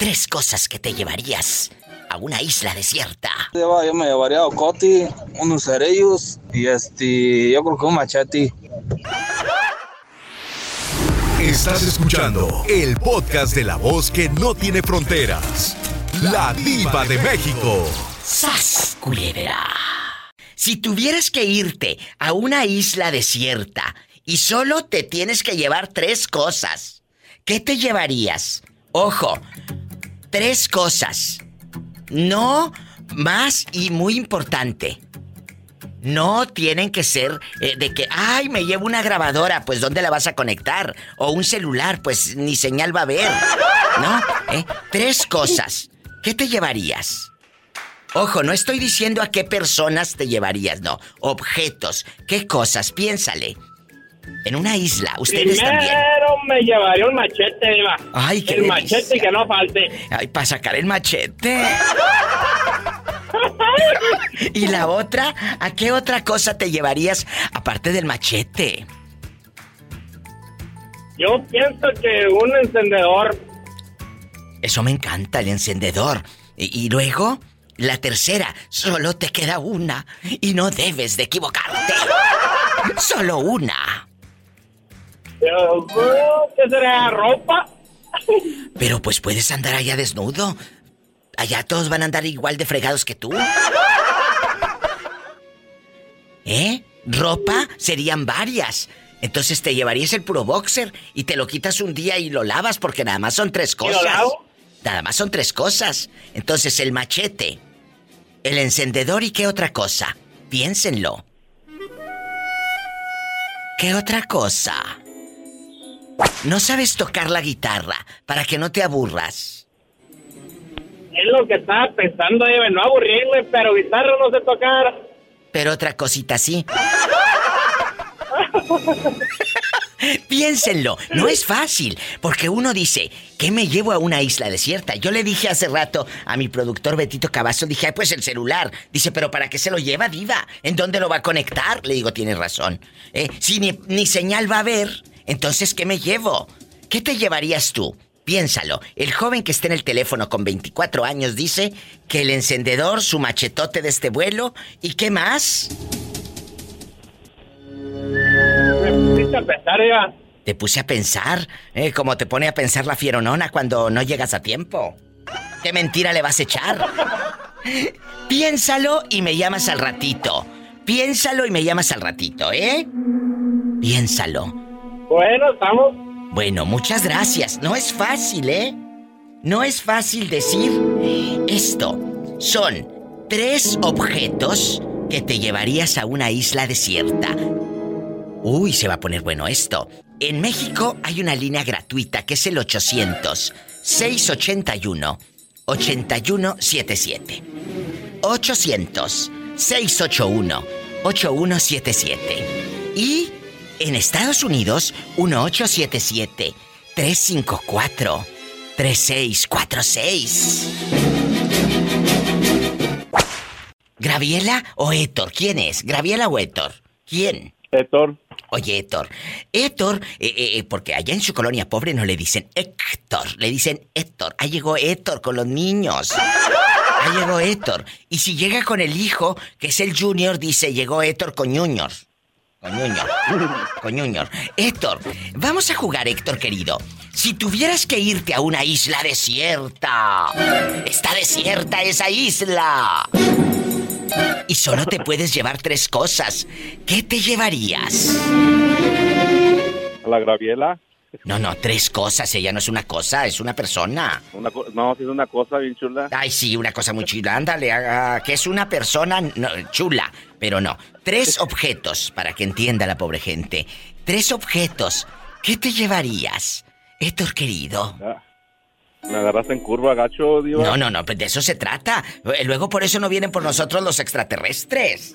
Tres cosas que te llevarías a una isla desierta. Yo, me llevaría a Ocoti, unos cerillos y este, yo creo que un machete. Estás escuchando el podcast de la voz que no tiene fronteras. La diva de México. ¡Sas, culebra! Si tuvieras que irte a una isla desierta y solo te tienes que llevar tres cosas, ¿qué te llevarías? Ojo, tres cosas. No más y muy importante. No tienen que ser eh, de que, ay, me llevo una grabadora, pues ¿dónde la vas a conectar? O un celular, pues ni señal va a haber. ¿No? ¿Eh? Tres cosas. ¿Qué te llevarías? Ojo, no estoy diciendo a qué personas te llevarías, no. Objetos. ¿Qué cosas? Piénsale. En una isla, ustedes Primero también. me llevaría un machete, Eva. Ay, qué El delicia. machete que no falte. Ay, para sacar el machete. y la otra, ¿a qué otra cosa te llevarías aparte del machete? Yo pienso que un encendedor. Eso me encanta, el encendedor. Y, y luego, la tercera, solo te queda una. Y no debes de equivocarte. Solo una. ¿Qué será? ¿Ropa? Pero pues puedes andar allá desnudo. Allá todos van a andar igual de fregados que tú. ¿Eh? Ropa serían varias. Entonces te llevarías el puro boxer y te lo quitas un día y lo lavas porque nada más son tres lo cosas. lavo? Nada más son tres cosas. Entonces el machete, el encendedor y qué otra cosa. Piénsenlo. ¿Qué otra cosa? No sabes tocar la guitarra para que no te aburras. Es lo que estaba pensando, Eva. No aburrirme, pero guitarra no sé tocar. Pero otra cosita sí. Piénsenlo, no es fácil, porque uno dice, ¿qué me llevo a una isla desierta? Yo le dije hace rato a mi productor Betito Cavazo, dije, "Ay, pues el celular. Dice, ¿pero para qué se lo lleva, Diva? ¿En dónde lo va a conectar? Le digo, tienes razón. Eh, si ni, ni señal va a haber, entonces, ¿qué me llevo? ¿Qué te llevarías tú? Piénsalo, el joven que está en el teléfono con 24 años dice que el encendedor, su machetote de este vuelo, ¿y qué más? Me pusiste a pensar, Eva. Te puse a pensar, eh, como te pone a pensar la fieronona cuando no llegas a tiempo. ¿Qué mentira le vas a echar? Piénsalo y me llamas al ratito. Piénsalo y me llamas al ratito, ¿eh? Piénsalo. Bueno, estamos. Bueno, muchas gracias. No es fácil, ¿eh? No es fácil decir esto. Son tres objetos que te llevarías a una isla desierta. Uy, se va a poner bueno esto. En México hay una línea gratuita que es el 800 681 8177. 800 681 8177. Y en Estados Unidos 1877 354 3646. ¿Graviela o Héctor? ¿Quién es? ¿Graviela o Héctor? ¿Quién? Héctor. Oye, Héctor. Héctor, eh, eh, eh, porque allá en su colonia pobre no le dicen Héctor, le dicen Héctor. Ahí llegó Héctor con los niños. Ahí llegó Héctor. Y si llega con el hijo, que es el Junior, dice, llegó Héctor con Junior. Con Junior. Con Junior. Héctor, vamos a jugar, Héctor querido. Si tuvieras que irte a una isla desierta, está desierta esa isla. Y solo te puedes llevar tres cosas. ¿Qué te llevarías? A la Graviela. No, no, tres cosas. Ella no es una cosa, es una persona. Una co- no, sí es una cosa bien chula. Ay, sí, una cosa muy chula. Ándale, haga- que es una persona no, chula, pero no. Tres objetos, para que entienda la pobre gente. Tres objetos. ¿Qué te llevarías? Héctor querido. Ya. Me agarraste en curva, gacho, diva. No, no, no, pues de eso se trata. Eh, Luego por eso no vienen por nosotros los extraterrestres.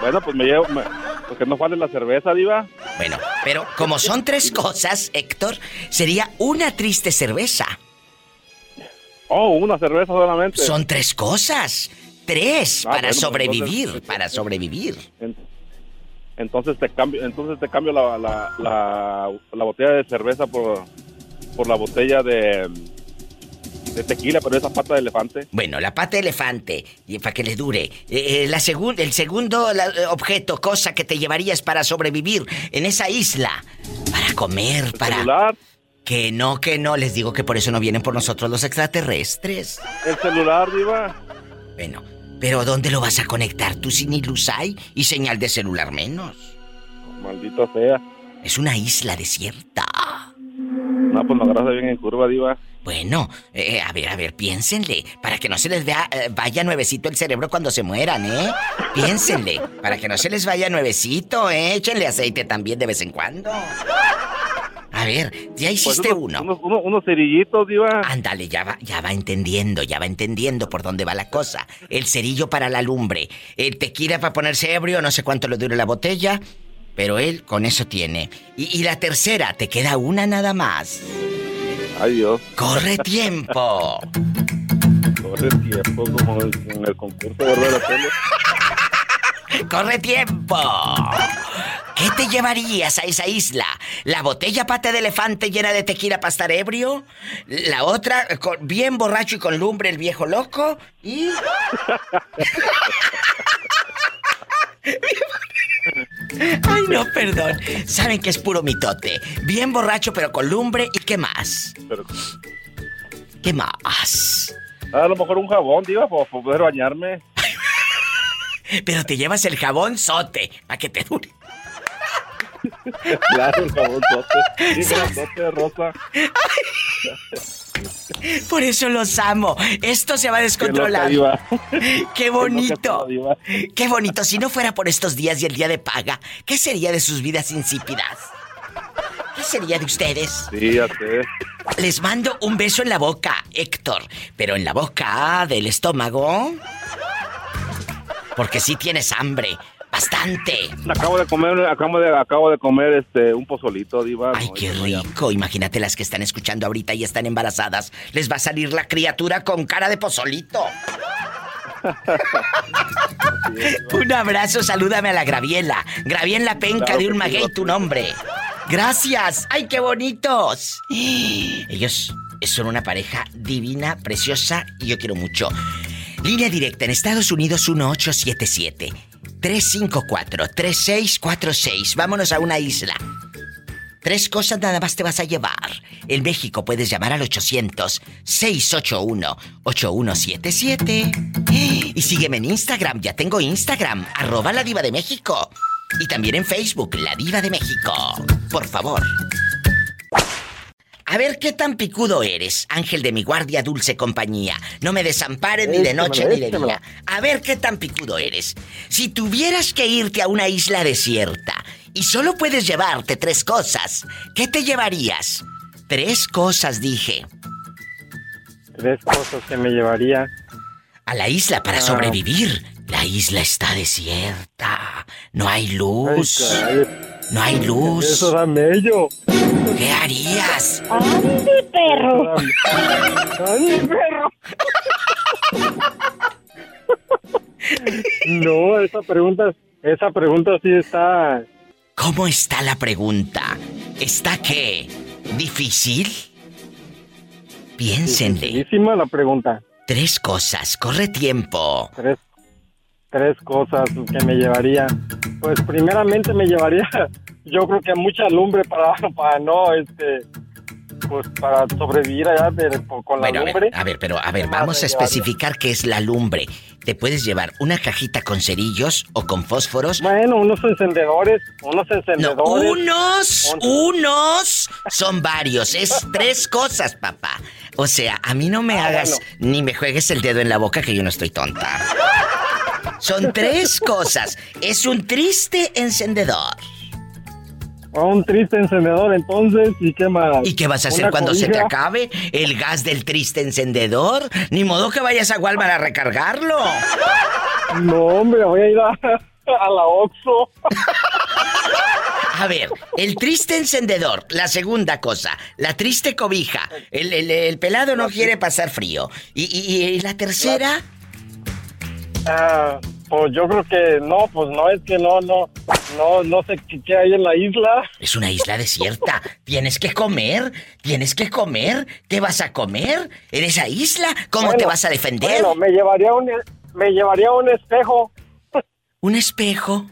Bueno, pues me llevo... me- Porque no falte la cerveza, diva. Bueno, pero como son tres cosas, Héctor, sería una triste cerveza. Oh, una cerveza solamente. Son tres cosas. Tres Ah, para bueno, sobrevivir, entonces- para sobrevivir. En- Entonces te cambio, entonces te cambio la, la, la, la botella de cerveza por, por la botella de, de tequila, pero esa pata de elefante. Bueno, la pata de elefante, y para que le dure. Eh, eh, la segun- el segundo la- eh, objeto, cosa que te llevarías para sobrevivir en esa isla. Para comer, para... Celular, Que no, que no. Les digo que por eso no vienen por nosotros los extraterrestres. el celular, diva. Bueno, pero ¿dónde lo vas a conectar? Tú sin luz hay y señal de celular menos. Maldito sea. Es una isla desierta. No, pues agarraste bien en curva, diva. Bueno, eh, a ver, a ver, piénsenle, para que no se les vea, eh, vaya nuevecito el cerebro cuando se mueran, ¿eh? Piénsenle, para que no se les vaya nuevecito, ¿eh? Échenle aceite también de vez en cuando. A ver, ya Pues hiciste unos, uno. Unos, unos- unos cerillitos, diva. Ándale, ya va, ya va entendiendo, ya va entendiendo por dónde va la cosa. El cerillo para la lumbre, el tequila para ponerse ebrio, no sé cuánto le dure la botella, pero él con eso tiene. Y, y la tercera, te queda una nada más. Ay, Dios. ¡Corre tiempo! Corre tiempo como en el concurso ¿verdad? de la tele. ¡Corre tiempo! ¿Qué te llevarías a esa isla? ¿La botella pata de elefante llena de tequila para estar ebrio? ¿La otra con- bien borracho y con lumbre el viejo loco? ¿Y...? Ay, no, perdón. Saben que es puro mitote. Bien borracho pero con lumbre y qué más. Pero, ¿Qué más? a lo mejor un jabón, diva, para poder bañarme. Pero te llevas el jabón sote para que te dure. Claro, el jabón sote. Sí, grandote, rosa. Por eso los amo. Esto se va a descontrolar. Qué bonito. Qué bonito. Si no fuera por estos días y el día de paga, ¿qué sería de sus vidas insípidas? ¿Qué sería de ustedes? Sí, ya sé. Les mando un beso en la boca, Héctor. Pero en la boca del estómago. Porque sí tienes hambre. Bastante. Acabo de comer, acabo de, acabo de comer este un pozolito, diva. Ay, qué rico. Imagínate las que están escuchando ahorita y están embarazadas. Les va a salir la criatura con cara de pozolito. un abrazo, salúdame a la Graviela. Graviela Penca Claro de un maguey tu nombre. Gracias. ¡Ay, qué bonitos! Ellos son una pareja divina, preciosa y yo quiero mucho. Línea directa en Estados Unidos 1877 354 3646. Vámonos a una isla. Tres cosas nada más te vas a llevar. En México puedes llamar al 800-681-8177. Y sígueme en Instagram, ya tengo Instagram, arroba la diva de México. Y también en Facebook, la diva de México. Por favor. A ver qué tan picudo eres, ángel de mi guardia, dulce compañía. No me desamparen ni de noche ni de día. A ver qué tan picudo eres. Si tuvieras que irte a una isla desierta y solo puedes llevarte tres cosas, ¿qué te llevarías? Tres cosas, dije. Tres cosas que me llevaría. A la isla para Ah. sobrevivir. La isla está desierta. No hay luz. Ay, No hay luz. Eso da mello. ¿Qué harías? ¡Ande, perro! ¡Ay, perro! No, esa pregunta, esa pregunta sí está. ¿Cómo está la pregunta? ¿Está qué? ¿Difícil? Piénsenle. Dificilísima la pregunta. Tres cosas. Corre tiempo. Tres, tres cosas que me llevaría. Pues primeramente me llevaría, yo creo que mucha lumbre para, para no, este, pues para sobrevivir allá de- con la Bueno, a ver, lumbre. a ver, pero a ver, ¿Qué más vamos a llevaría? especificar qué es la lumbre. Te puedes llevar una cajita con cerillos o con fósforos. Bueno, unos encendedores, unos No, encendedores. unos, Un- unos son varios. Es tres cosas, papá. O sea, a mí no me Ah, hagas bueno. ni me juegues el dedo en la boca que yo no estoy tonta. Son tres cosas. Es un triste encendedor. A un triste encendedor, entonces, ¿y qué más? ¿Y qué vas a hacer cuando se te acabe el gas del triste encendedor? Ni modo que vayas a Walmart a recargarlo. No, hombre, voy a ir a, a la Oxxo. A ver, el triste encendedor, la segunda cosa, la triste cobija, el, el- el pelado no quiere pasar frío. Y, y- y la tercera, Ah, Pues yo creo que no, pues no, es que no, no, no, no sé qué, hay en la isla. Es una isla desierta. Tienes que comer, tienes que comer. ¿Qué vas a comer en esa isla? ¿Cómo te vas a defender? Bueno, me llevaría un, me llevaría un espejo, Un espejo.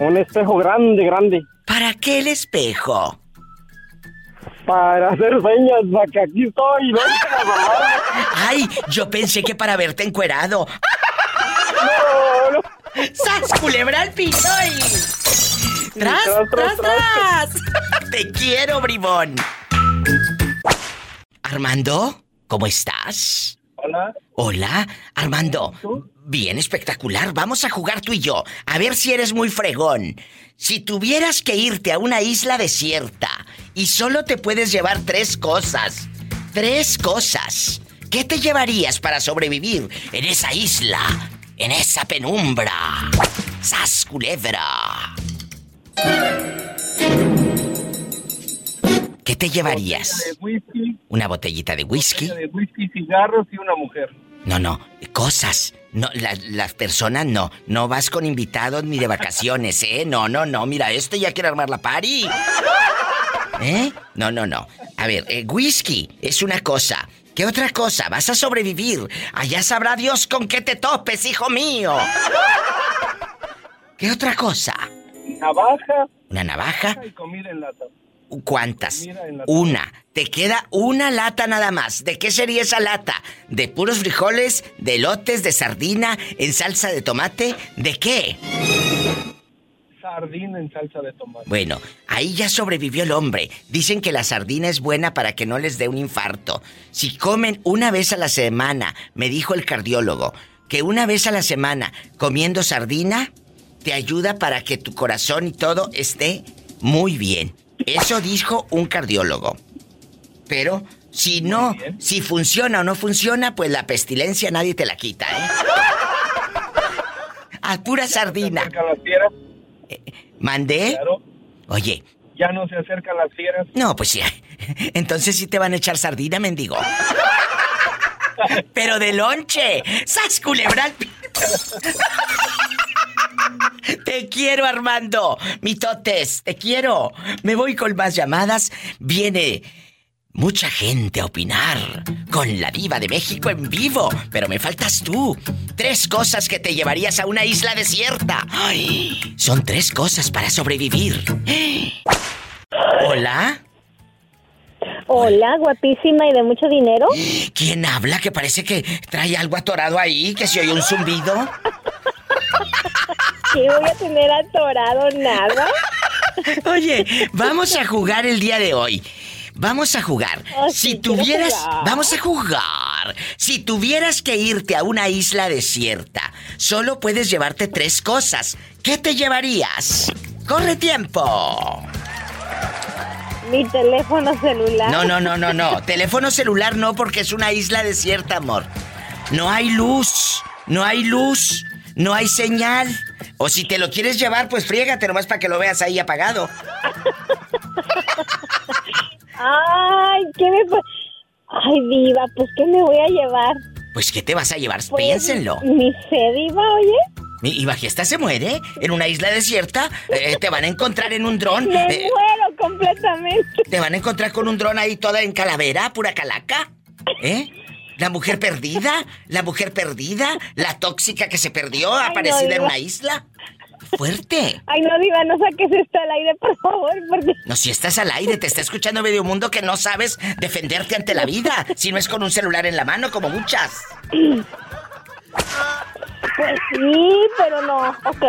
un espejo grande, grande, ¿Para qué el espejo? Para hacer señas, para que aquí estoy, ¿no? Ay, yo pensé que para verte encuerado. No, no. ¡Sas, culebra al piso y... ¡Tras, tras, tras, tras, tras! ¡Te quiero, bribón! Armando, ¿cómo estás? Hola. Hola, Armando. Bien espectacular. Vamos a jugar tú y yo. A ver si eres muy fregón. Si tuvieras que irte a una isla desierta y solo te puedes llevar tres cosas, tres cosas, ¿qué te llevarías para sobrevivir en esa isla, en esa penumbra? ¡Sas culebra! ¿Qué te llevarías? De whisky, ¿Una botellita de whisky? de whisky, cigarros y una mujer. No, no, cosas. No, la- las personas no. No vas con invitados ni de vacaciones, ¿eh? No, no, no. Mira, este ya quiere armar la party. ¿Eh? No, no, no. A ver, eh, whisky es una cosa. ¿Qué otra cosa? Vas a sobrevivir. Allá sabrá Dios con qué te topes, hijo mío. ¿Qué otra cosa? Navaja ¿Una navaja? y comida en lata. ¿Cuántas? Una. Te queda una lata nada más. ¿De qué sería esa lata? ¿De puros frijoles? ¿De elotes? ¿De sardina? ¿En salsa de tomate? ¿De qué? Sardina en salsa de tomate. Bueno, ahí ya sobrevivió el hombre. Dicen que la sardina es buena para que no les dé un infarto. Si comen una vez a la semana, me dijo el cardiólogo, que una vez a la semana comiendo sardina te ayuda para que tu corazón y todo esté muy bien. Eso dijo un cardiólogo. Pero si no, si funciona o no funciona, pues la pestilencia nadie te la quita, ¿eh? A pura sardina. ¿Se acercan las fieras? ¿Mandé? Claro. Oye, Ya no se acercan las fieras. No, pues ya. Entonces sí te van a echar sardina, mendigo. Pero de lonche. ¡Sas culebral! Te quiero, Armando. Mitotes, te quiero. Me voy con más llamadas. Viene mucha gente a opinar con la diva de México en vivo. Pero me faltas tú. Tres cosas que te llevarías a una isla desierta. Ay, son tres cosas para sobrevivir. Hola. Hola, guapísima y de mucho dinero. ¿Quién habla? Que parece que trae algo atorado ahí, que se oye un zumbido. ¿Qué voy a tener atorado? Nada. Oye, vamos a jugar el día de hoy. Vamos a jugar. Oh, si sí, tuvieras. Vamos a jugar. Si tuvieras que irte a una isla desierta, solo puedes llevarte tres cosas. ¿Qué te llevarías? ¡Corre tiempo! Mi teléfono celular. No, no, no, no, no. Teléfono celular no, porque es una isla desierta, amor. No hay luz. No hay luz. No hay señal. O si te lo quieres llevar, pues friégate nomás para que lo veas ahí apagado. Ay, ¿qué me? Ay, diva, pues ¿qué me voy a llevar? Pues, ¿qué te vas a llevar? Pues, Piénsenlo. Mi sé, diva, oye. ¿Y Bajesta se muere en una isla desierta? Eh, te van a encontrar en un dron. Me eh, muero completamente. te van a encontrar con un dron ahí toda en calavera, pura calaca. ¿Eh? La mujer perdida, la mujer perdida, la tóxica que se perdió, Ay, no, aparecida en una isla. Fuerte. Ay, no, diva, no saques esto al aire, por favor, porque... No, si estás al aire, te está escuchando medio mundo que no sabes defenderte ante la vida, si no es con un celular en la mano como muchas. Pues sí, pero no. Ok.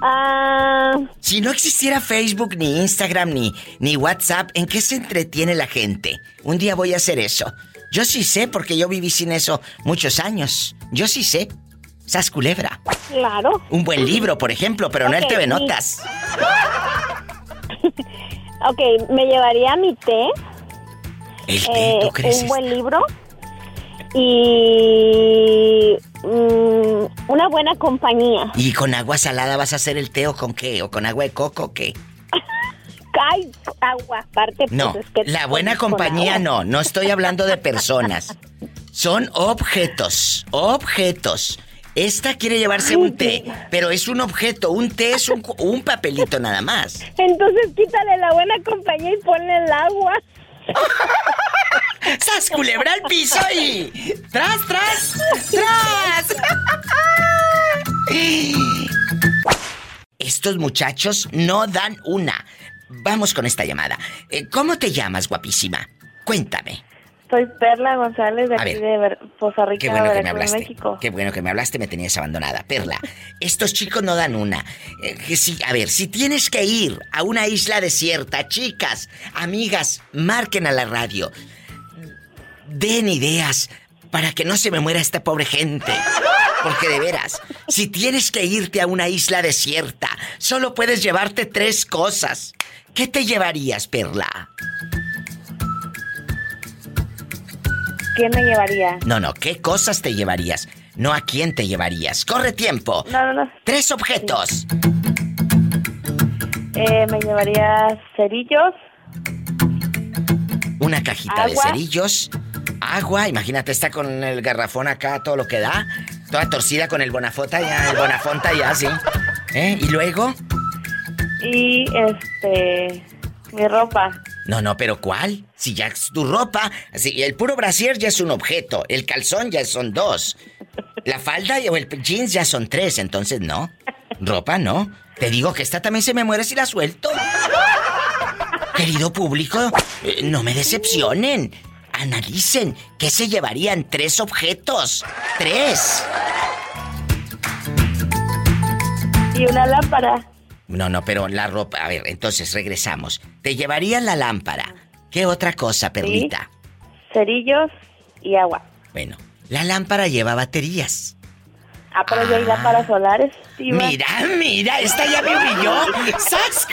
Ah, Si no existiera Facebook, ni Instagram, ni, ni WhatsApp, ¿en qué se entretiene la gente? Un día voy a hacer eso. Yo sí sé, porque yo viví sin eso muchos años. Yo sí sé. Sas culebra. claro. Un buen libro, por ejemplo, pero no el TV. Notas. Ok, me llevaría mi té, El té, eh, ¿tú crees? un buen libro y mm, una buena compañía. ¿Y con agua salada vas a hacer el té o con qué? ¿O con agua de coco o qué? Ay, agua, aparte. pues, No, es que la buena compañía no, no estoy hablando de personas. Son objetos, objetos. Esta quiere llevarse un té, pero es un objeto. Un té es un, un papelito nada más. Entonces quítale la buena compañía y ponle el agua. ¡Sas, culebra al piso y... ¡Tras, tras! ¡Tras! Estos muchachos no dan una. Vamos con esta llamada. Eh, ¿Cómo te llamas, guapísima? Cuéntame. Soy Perla González de A aquí ver. de Poza Rica, Qué bueno que me Veracruz, hablaste. México. Qué bueno que me hablaste, me tenías abandonada. Perla, estos chicos no dan una. Eh, que a ver, si tienes que ir a una isla desierta, chicas, amigas, marquen a la radio. Den ideas para que no se me muera esta pobre gente. Porque de veras, si tienes que irte a una isla desierta, solo puedes llevarte tres cosas. ¿Qué te llevarías, Perla? ¿Quién me llevaría? No, no, ¿qué cosas te llevarías? No a quién te llevarías. Corre tiempo. No, no, no. Tres objetos. Eh, me llevaría cerillos, Una cajita de cerillos. Agua, imagínate, está con el garrafón acá, todo lo que da. Toda torcida con el bonafota ya, el bonafonta ya, sí. ¿Eh? ¿Y luego? y este mi ropa. No, no, pero ¿cuál? Si ya es tu ropa, si el puro brasier ya es un objeto, el calzón ya son dos. La falda y- o el jeans ya son tres, entonces no. Ropa no. Te digo que esta también se me muere si la suelto. Querido público, eh, no me decepcionen. Analicen qué se llevarían tres objetos. Tres. Y una lámpara. No, no, pero la ropa. A ver, entonces regresamos. Te llevarían la lámpara. ¿Qué otra cosa, Perlita? Cerillos y agua. Bueno, la lámpara lleva baterías. Ah, pero yo hay lámparas solares. diva. Mira, mira, esta ya me humilló. ¡Sas!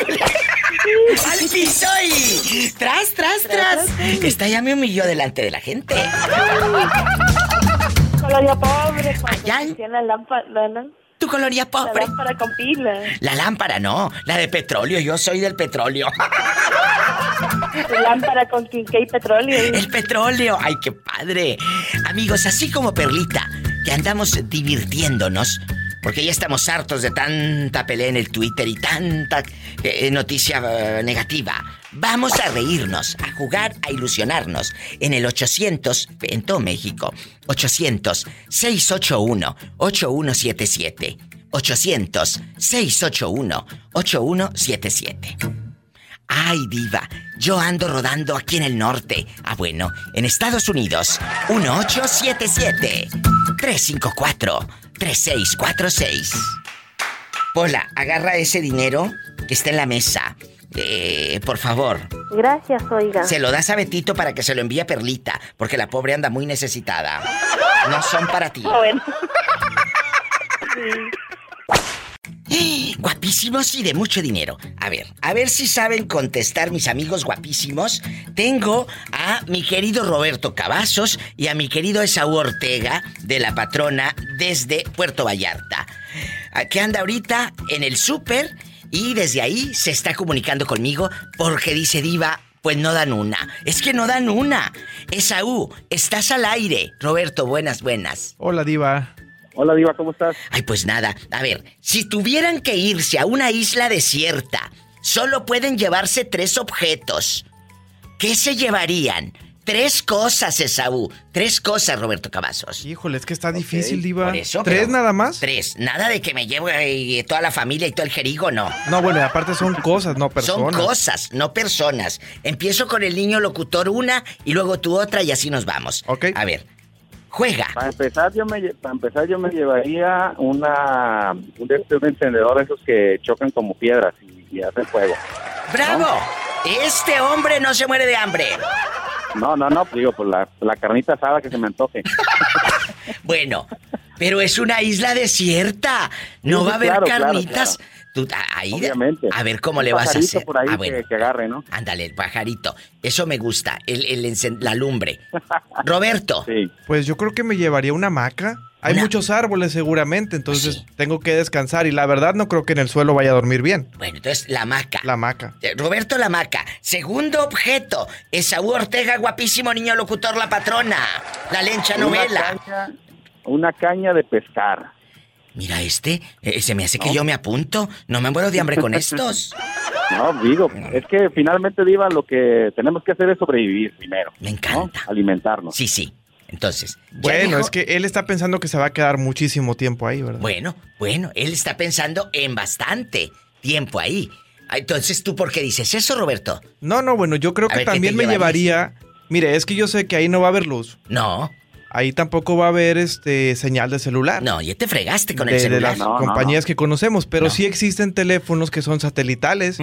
¡Al piso y... ¡Tras, tras, tras! Esta ya me humilló delante de la gente. Colonia pobre. Allá. hacían la lámpara, la, la- Tu colonia la pobre. lámpara con pila. La lámpara no, la de petróleo. Yo soy del petróleo. La lámpara con quinqué y petróleo. El petróleo. ¡Ay, qué padre! Amigos, así como Perlita, que andamos divirtiéndonos, porque ya estamos hartos de tanta pelea en el Twitter y tanta eh, noticia eh, negativa. Vamos a reírnos, a jugar, a ilusionarnos en el 800, en todo México, 800-681-8177. 800-681-8177. Ay, diva, yo ando rodando aquí en el norte. Ah, bueno, en Estados Unidos, 1877-354-3646. Pola, agarra ese dinero que está en la mesa. Eh, por favor, Gracias, oiga. se lo das a Betito para que se lo envíe a Perlita, porque la pobre anda muy necesitada. No son para ti. Ah, bueno. Guapísimos y de mucho dinero. A ver, a ver si saben contestar mis amigos guapísimos. Tengo a mi querido Roberto Cavazos y a mi querido Esaú Ortega de la patrona desde Puerto Vallarta. a- Que anda ahorita en el súper y desde ahí se está comunicando conmigo porque dice Diva, pues no dan una. Es que no dan una. Esaú, estás al aire. Roberto, buenas, buenas. Hola, Diva. Hola, Diva, ¿cómo estás? Ay, pues nada. A ver, si tuvieran que irse a una isla desierta, solo pueden llevarse tres objetos. ¿Qué se llevarían? Tres cosas, Esaú. Tres cosas, Roberto Cavazos. Híjole, es que está difícil, Diva. Por eso, ¿Tres pero- nada más? Tres. Nada de que me lleve eh, toda la familia y todo el jerigo, no. No, bueno, y aparte son cosas, no Son personas. cosas, no personas. Empiezo con el niño locutor una y luego tú otra y así nos vamos. Ok. A ver, juega. Para empezar, yo me, para empezar, yo me llevaría una, un, de estos encendedor esos que chocan como piedras y, y hacen fuego. ¡Bravo! Este hombre no se muere de hambre. No, no, no, digo, pues la, la carnita asada que se me antoje. Bueno, pero es una isla desierta. No Sí, va a haber claro, claro, carnitas. claro. Tú, a- ahí, Obviamente. a ver cómo Un le vas a hacer. por ahí ah, bueno. que, que agarre, ¿no? Ándale, el pajarito. Eso me gusta. El, el la lumbre. Roberto. Sí. Pues yo creo que me llevaría una hamaca. Hay Una- muchos árboles seguramente, entonces Sí. tengo que descansar y la verdad no creo que en el suelo vaya a dormir bien. Bueno, entonces la maca. La hamaca. Eh, Roberto la maca. Segundo objeto. Esaú Ortega, guapísimo niño locutor, la patrona. La lencha novela. Una caña, una caña de pescar. Mira este, eh, se me hace que yo me apunto. No me muero de hambre con estos. No, digo, es que finalmente, Diva, lo que tenemos que hacer es sobrevivir primero. Me encanta. Alimentarnos. Sí, sí. Entonces, Bueno, dijo- es que él está pensando que se va a quedar muchísimo tiempo ahí, ¿verdad? Bueno, bueno, él está pensando en bastante tiempo ahí. Ah, Entonces, ¿tú por qué dices eso, Roberto? No, no, bueno, yo creo A que ver, ¿qué también me llevaría. Mire, es que yo sé que ahí no va a haber luz. No. Ahí tampoco va a haber este señal de celular. No, ya te fregaste con de, el de celular. las No, no, compañías no. que conocemos, pero No. sí existen teléfonos que son satelitales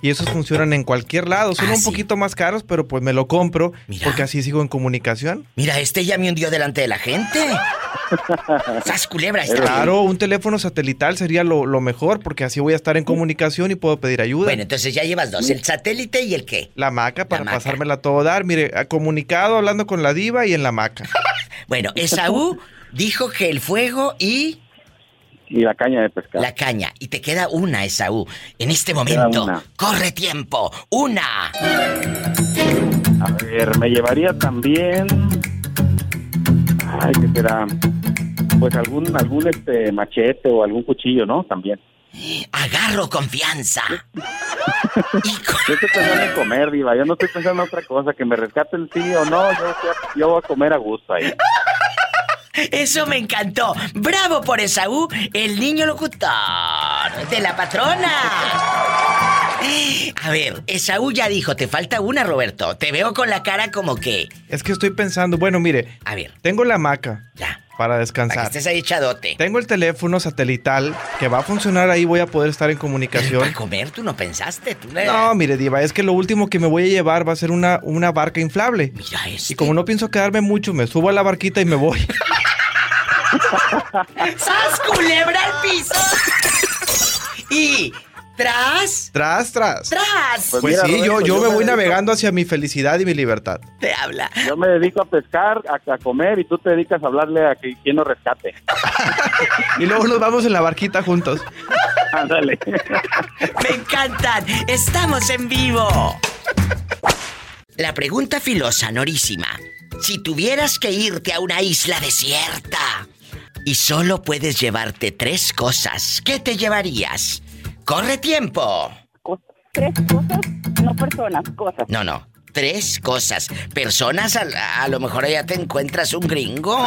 y esos funcionan en cualquier lado. Son Ah, un sí. poquito más caros, pero pues me lo compro Mira. porque así sigo en comunicación. Mira, este ya me hundió delante de la gente. ¡Sas culebra! está. Claro, un teléfono satelital sería lo, lo mejor porque así voy a estar en comunicación y puedo pedir ayuda. Bueno, entonces ya llevas dos, el satélite y el qué. la maca para La maca. pasármela a todo dar. Mire, comunicado hablando con la diva y en la maca. Bueno, Esaú dijo que el fuego y Y la caña de pescar. la caña. Y te queda una, Esaú. En este momento, corre tiempo. Una. A ver, me llevaría también. Ay, ¿qué será? Pues algún, algún este machete o algún cuchillo, ¿no? También. Agarro confianza. Yo estoy pensando en comer, Diva. Yo no estoy pensando en otra cosa. Que me rescaten sí o no. Yo, yo- yo voy a comer a gusto ahí. Eso me encantó. Bravo por Esaú, el niño locutor de la patrona. A ver, Esaú ya dijo, te falta una, Roberto. Te veo con la cara como que... Es que estoy pensando, bueno, mire, A ver, tengo la maca ya. para Para que descansar. estés ahí echadote. Tengo el teléfono satelital que va a funcionar ahí, voy a poder estar en Para comunicación. comer, tú no pensaste. Tú le- No, mire, Diva, es que lo último que me voy a llevar va a ser una, una barca inflable. Mira este. Y como no pienso quedarme mucho, me subo a la barquita y me voy. ¡Sas, culebra al piso! y... Tras... Tras, tras. Tras. Pues Pues mira, sí, yo, Roberto, yo yo me me voy dedico- navegando hacia mi felicidad y mi libertad. Te habla. Yo me dedico a pescar, a, a comer y tú te dedicas a hablarle a que, quien nos rescate. Y luego nos vamos en la barquita juntos. Ándale. Me encantan. Estamos en vivo. La pregunta filosa, Norísima. Si tuvieras que irte a una isla desierta y solo puedes llevarte tres cosas, ¿qué te llevarías? ¡Corre tiempo! Tres cosas, no personas, cosas. No, no. Tres cosas. Personas, a, a lo mejor allá te encuentras un gringo.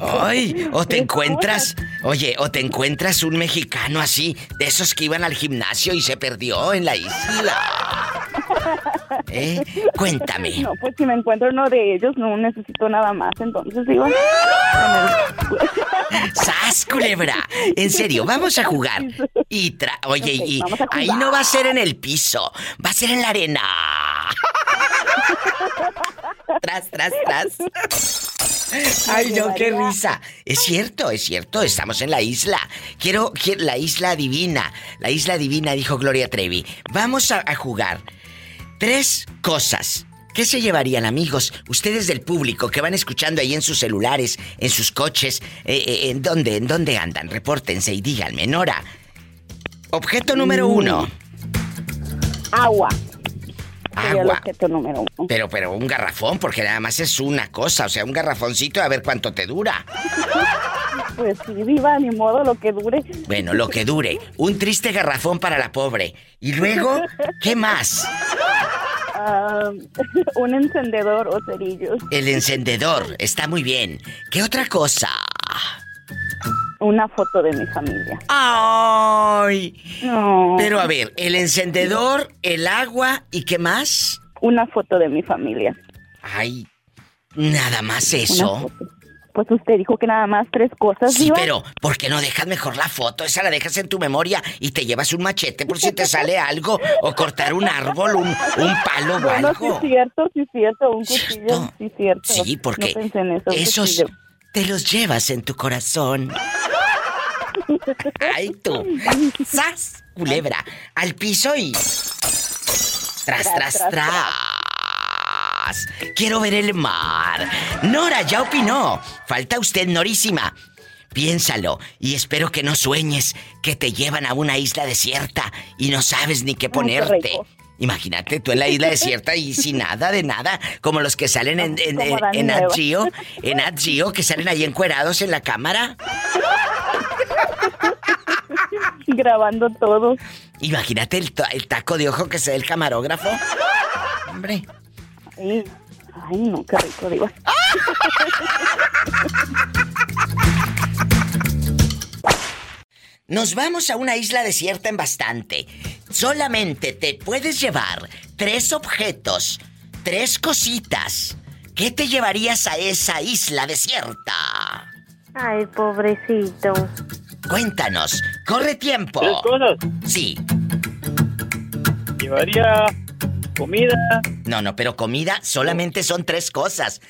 Ay, o te encuentras, oye, o te encuentras un mexicano así, de esos que iban al gimnasio y se perdió en la isla. ¿Eh? Cuéntame. No, pues si me encuentro uno de ellos, no necesito nada más. Entonces digo, ¡Sas, culebra! En serio, vamos a jugar. Y tra oye, y ahí no va a ser en el piso, va a ser en la arena. tras, tras, tras. Ay, no, qué risa. Es cierto, es cierto, estamos en la isla. Quiero, quiero- la isla divina. La isla divina, dijo Gloria Trevi. Vamos a, a jugar. Tres cosas. ¿Qué se llevarían, amigos? Ustedes del público que van escuchando ahí en sus celulares, en sus coches, eh, eh, ¿en dónde, en dónde andan? Repórtense y díganme, Nora. Objeto número uno. agua. El Agua. número uno. Pero, pero un garrafón, porque nada más es una cosa, o sea, un garrafoncito a ver cuánto te dura. Pues sí, viva, ni modo, lo que dure. Bueno, lo que dure. Un triste garrafón para la pobre. Y luego, ¿qué más? Ah, un encendedor o cerillos. El encendedor. Está muy bien. ¿Qué otra cosa? Una foto de mi familia. ¡Ay! No. Pero a ver, el encendedor, el agua y qué más? Una foto de mi familia. Ay, nada más eso. Pues usted dijo que nada más tres cosas, Sí, Diva. pero ¿por qué no dejas mejor la foto? Esa la dejas en tu memoria y te llevas un machete por si te sale algo o cortar un árbol, un, un palo o Bueno, sí algo. es cierto, sí es cierto, un ¿Cierto? cuchillo, sí es cierto. Sí, porque No pensé en eso, esos cuchillo. Te los llevas en tu corazón. Ay, tú. ¡Sas! Culebra. Al piso y. Tras, tras, tras. Quiero ver el mar. Nora ya opinó. Falta usted, Norísima. Piénsalo y espero que no sueñes que te llevan a una isla desierta y no sabes ni qué ponerte. Imagínate tú en la isla desierta y sin nada de nada, como los que salen en, en, en, en Nueva. Geo, en Nat Geo, que salen ahí encuerados en la cámara. Grabando todo. Imagínate el, ta- el taco de ojo que se da el camarógrafo. Hombre. Ay, ay, no, qué rico, digo. Nos vamos a una isla desierta en bastante. Solamente te puedes llevar tres objetos, tres cositas. ¿Qué te llevarías a esa isla desierta? Ay, pobrecito. Cuéntanos, corre tiempo. Tres cosas. Sí. Llevaría comida. No, no, pero comida solamente son tres cosas.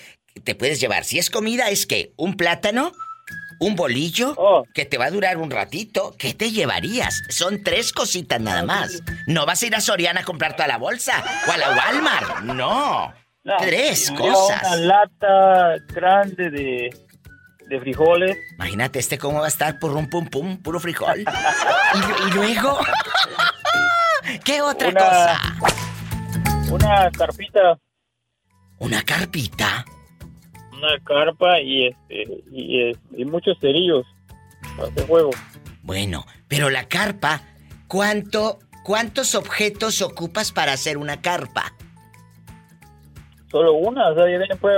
Te puedes llevar. Si es comida, es que un plátano, un bolillo, Oh. que te va a durar un ratito. ¿Qué te llevarías? Son tres cositas nada más. No vas a ir a Soriana a comprar toda la bolsa o a la Walmart. No. No, Tres cosas. Una lata grande de, de frijoles. Imagínate este cómo va a estar purrum pum pum, puro frijol. y, y luego. ¿Qué otra Una- cosa? Una carpita. Una carpita. Una carpa y este y, y muchos cerillos para hacer juego. Bueno, pero la carpa, ¿cuánto, ¿cuántos objetos ocupas para hacer una carpa? Solo una, o sea, ya viene pues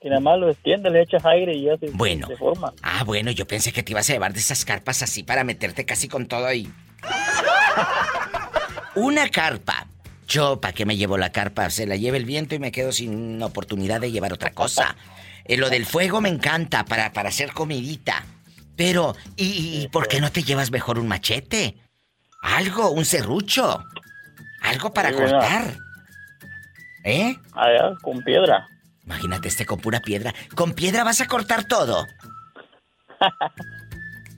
que nada más lo extiende, le echas aire y ya se, Bueno. se forma. Ah, bueno, yo pensé que te ibas a llevar de esas carpas así para meterte casi con todo ahí. Una carpa. Yo, ¿para qué me llevo la carpa? Se la lleva el viento y me quedo sin oportunidad de llevar otra cosa. Eh, lo del fuego me encanta para, para hacer comidita. Pero, ¿y, y por qué no te llevas mejor un machete? Algo, un serrucho. Algo para cortar. ¿Eh? Allá, con piedra. Imagínate este con pura piedra. ¿Con piedra vas a cortar todo?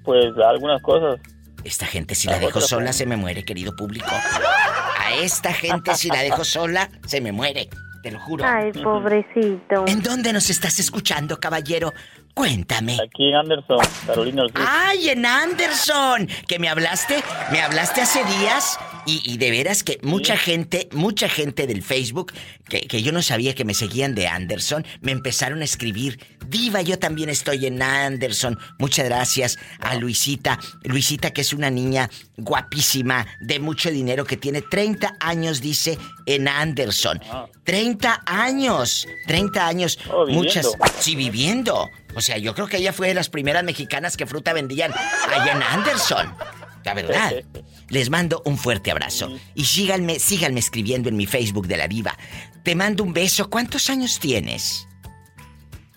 Pues algunas cosas. Esta gente si la Ah, dejo sola se me muere, querido público. A esta gente si la dejo sola se me muere, te lo juro. Ay, pobrecito. ¿En dónde nos estás escuchando, caballero? Cuéntame. Aquí en Anderson, Carolina del Sur. ¡Ay, en Anderson! Que me hablaste, me hablaste hace días y, y de veras que mucha gente, mucha gente del Facebook, que, que yo no sabía que me seguían de Anderson, me empezaron a escribir, Diva, yo también estoy en Anderson. Muchas gracias a Luisita. Luisita, que es una niña guapísima, de mucho dinero, que tiene 30 años, dice, en Anderson. Ah. 30 años, 30 años. Oh. Muchas, sí, viviendo. O sea, yo creo que ella fue de las primeras mexicanas que fruta vendían allá en Anderson. La verdad. Les mando un fuerte abrazo. Y síganme, síganme escribiendo en mi Facebook de la Diva. Te mando un beso. ¿Cuántos años tienes?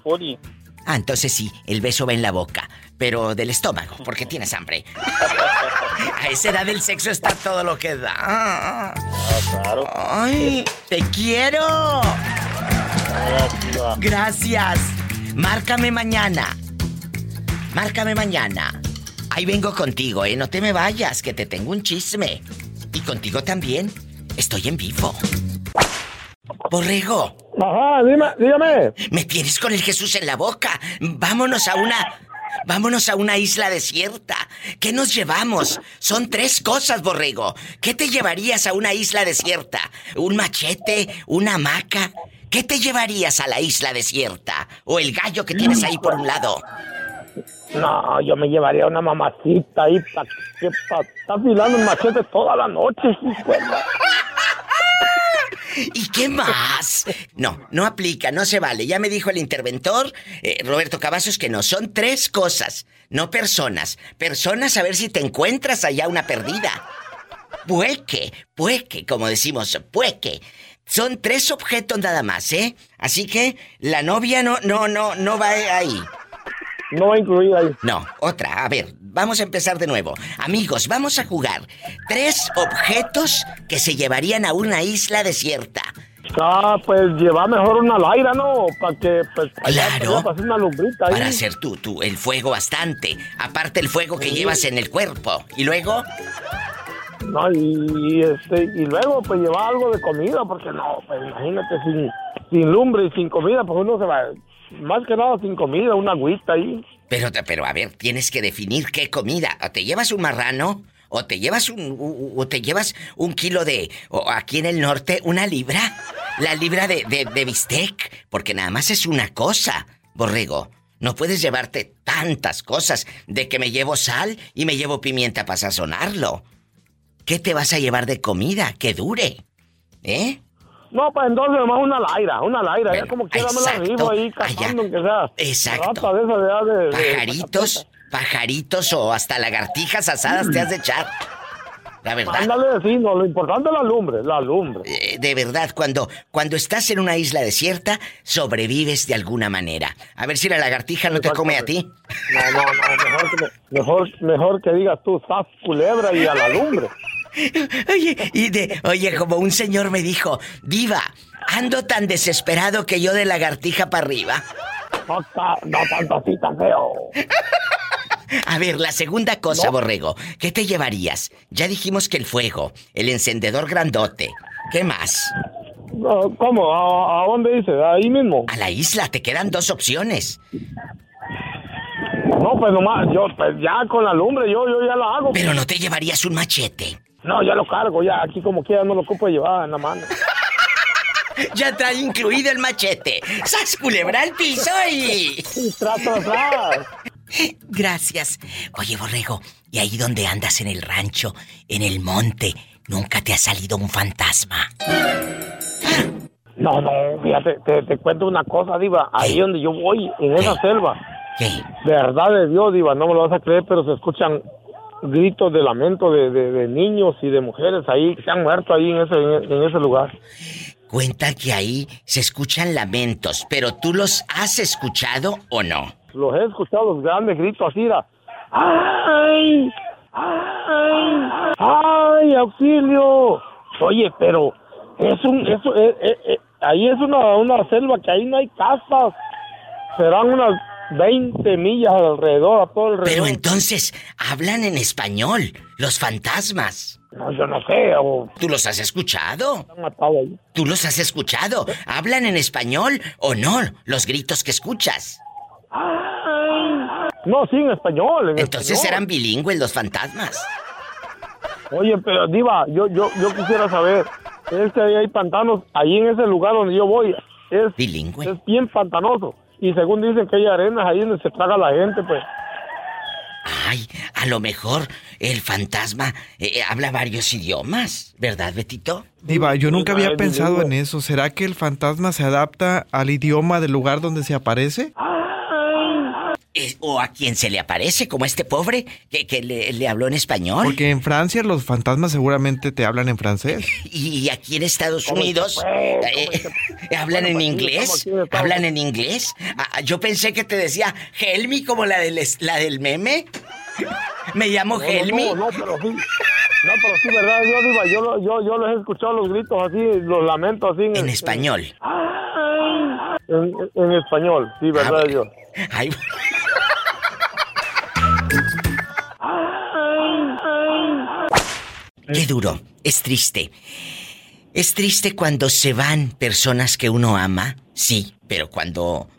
Foli. Ah, entonces sí, el beso va en la boca, pero del estómago, porque tienes hambre. A esa edad del sexo está todo lo que da. Ah, claro. ¡Ay! ¡Te quiero! Gracias. Márcame mañana. Márcame mañana. Ahí vengo contigo, ¿eh? No te me vayas, que te tengo un chisme. Y contigo también. Estoy en vivo. Borrego, Ajá, dime, dígame. me tienes con el Jesús en la boca. Vámonos a una. Vámonos a una isla desierta. ¿Qué nos llevamos? Son tres cosas, Borrego. ¿Qué te llevarías a una isla desierta? ¿Un machete? ¿Una hamaca? ¿Qué te llevarías a la isla desierta? ¿O el gallo que tienes ahí por un lado? No, yo me llevaría una mamacita ahí para que pa, estar afilando el machete toda la noche. la- ¿Y qué más? No, no aplica, no se vale. Ya me dijo el interventor, eh, Roberto Cavazos, que no. Son tres cosas, no personas. Personas a ver si te encuentras allá una perdida. Pueque, pueque, como decimos, pueque. Son tres objetos nada más, ¿eh? Así que la novia no, no, no, no va ahí. No va incluida ahí. No, otra. A ver, vamos a empezar de nuevo. Amigos, vamos a jugar. Tres objetos que se llevarían a una isla desierta. Ah, pues llevar mejor una laira, ¿no? Para que, pues, allá, Claro. para hacer una lumbrita ahí. Para hacer tú, tú, el fuego bastante. Aparte el fuego que llevas en el cuerpo. Y luego, No, y, y, este, y luego, pues llevar algo de comida, porque no, pues imagínate, sin, sin lumbre y sin comida, pues uno se va, más que nada sin comida, una agüita ahí. pero, pero a ver, tienes que definir qué comida. O te llevas un marrano, O te llevas un, o te llevas un kilo de, o aquí en el norte, una libra. La libra de, de, de bistec. Porque nada más es una cosa, borrego. No puedes llevarte tantas cosas de que me llevo sal y me llevo pimienta para sazonarlo. ¿Qué te vas a llevar de comida? Que dure. ¿Eh? No, pues entonces nomás una laira, una laira. Bueno, ya como quiera me la rijo ahí Allá. cazando, aunque sea. Exacto. De Pajaritos, pajaritos o hasta lagartijas asadas te has de echar. La verdad. Ándale, sí, no, lo importante es la lumbre, la lumbre. Eh, de verdad, cuando, cuando estás en una isla desierta, sobrevives de alguna manera. A ver si la lagartija no te come a ti. No, no, no, mejor que, mejor, mejor que digas tú, sas culebra y a la lumbre. Oye, y de, oye, como un señor me dijo, Diva, ando tan desesperado que yo de lagartija para arriba. No, ta- no tanto así tan feo. A ver, la segunda cosa, borrego, ¿qué te llevarías? Ya dijimos que el fuego, el encendedor grandote. ¿Qué más? ¿Cómo? ¿A, a dónde dice? Ahí mismo. A la isla te quedan dos opciones. No, pues nomás, yo, pues ya con la lumbre, yo, yo ya la hago. Pero no te llevarías un machete. No, ya lo cargo, ya, aquí como quiera no lo ocupo llevar en la mano. Ya trae incluido el machete. ¡Sas culebra al piso y... Gracias. Oye, Borrego, ¿y ahí donde andas en el rancho, en el monte, nunca te ha salido un fantasma? No, no, fíjate, te, te cuento una cosa, Diva. Ahí donde yo voy, en esa selva. ¿Qué? Verdad de Dios, Diva, no me lo vas a creer, pero se escuchan gritos de lamento de, de- de niños y de mujeres ahí que se han muerto ahí en ese, en, ese lugar. Cuentan que ahí se escuchan lamentos, pero ¿tú los has escuchado o no? Los he escuchado, los grandes gritos así, da, ¡ay! ¡ay! ¡ay! ¡auxilio! Oye, pero es un, eso, eh, eh, eh, ahí es una, una selva que ahí no hay casas. Serán unas 20 millas alrededor, a todo alrededor. Pero entonces, hablan en español, los fantasmas. No, yo no sé, o ¿Tú los has escuchado? ahí. ¿Tú los has escuchado? ¿Hablan en español o no? Los gritos que escuchas. No, sí, en español. en Entonces español. eran bilingües los fantasmas. Oye, pero Diva, yo, yo, yo quisiera saber, es que ahí hay pantanos, ahí en ese lugar donde yo voy, es, Bilingüe. es bien pantanoso. Y según dicen que hay arenas ahí donde se traga la gente, pues. Ay, a lo mejor el fantasma eh, habla varios idiomas, ¿verdad, Betito? Diva, yo nunca había Ay, pensado en eso. ¿Será que el fantasma se adapta al idioma del lugar donde se aparece? Eh, o a quien se le aparece, como este pobre que, que le, le habló en español. Porque en Francia los fantasmas seguramente te hablan en francés. Y aquí en Estados ¿Cómo Unidos eh, ¿Cómo hablan Bueno, en pues inglés. estamos aquí en Estados Hablan en inglés. Ah, yo pensé que te decía Helmi como la del, la del meme. Me llamo No, no, Helmi. No, no, pero sí. No, pero sí, ¿verdad? Yo, Diva, yo, yo, yo les he escuchado los gritos así, los lamentos así. En español. En, en español, sí, ¿verdad? Ah, Dios? Ay, qué duro. Es triste. Es triste cuando se van personas que uno ama, sí, pero cuando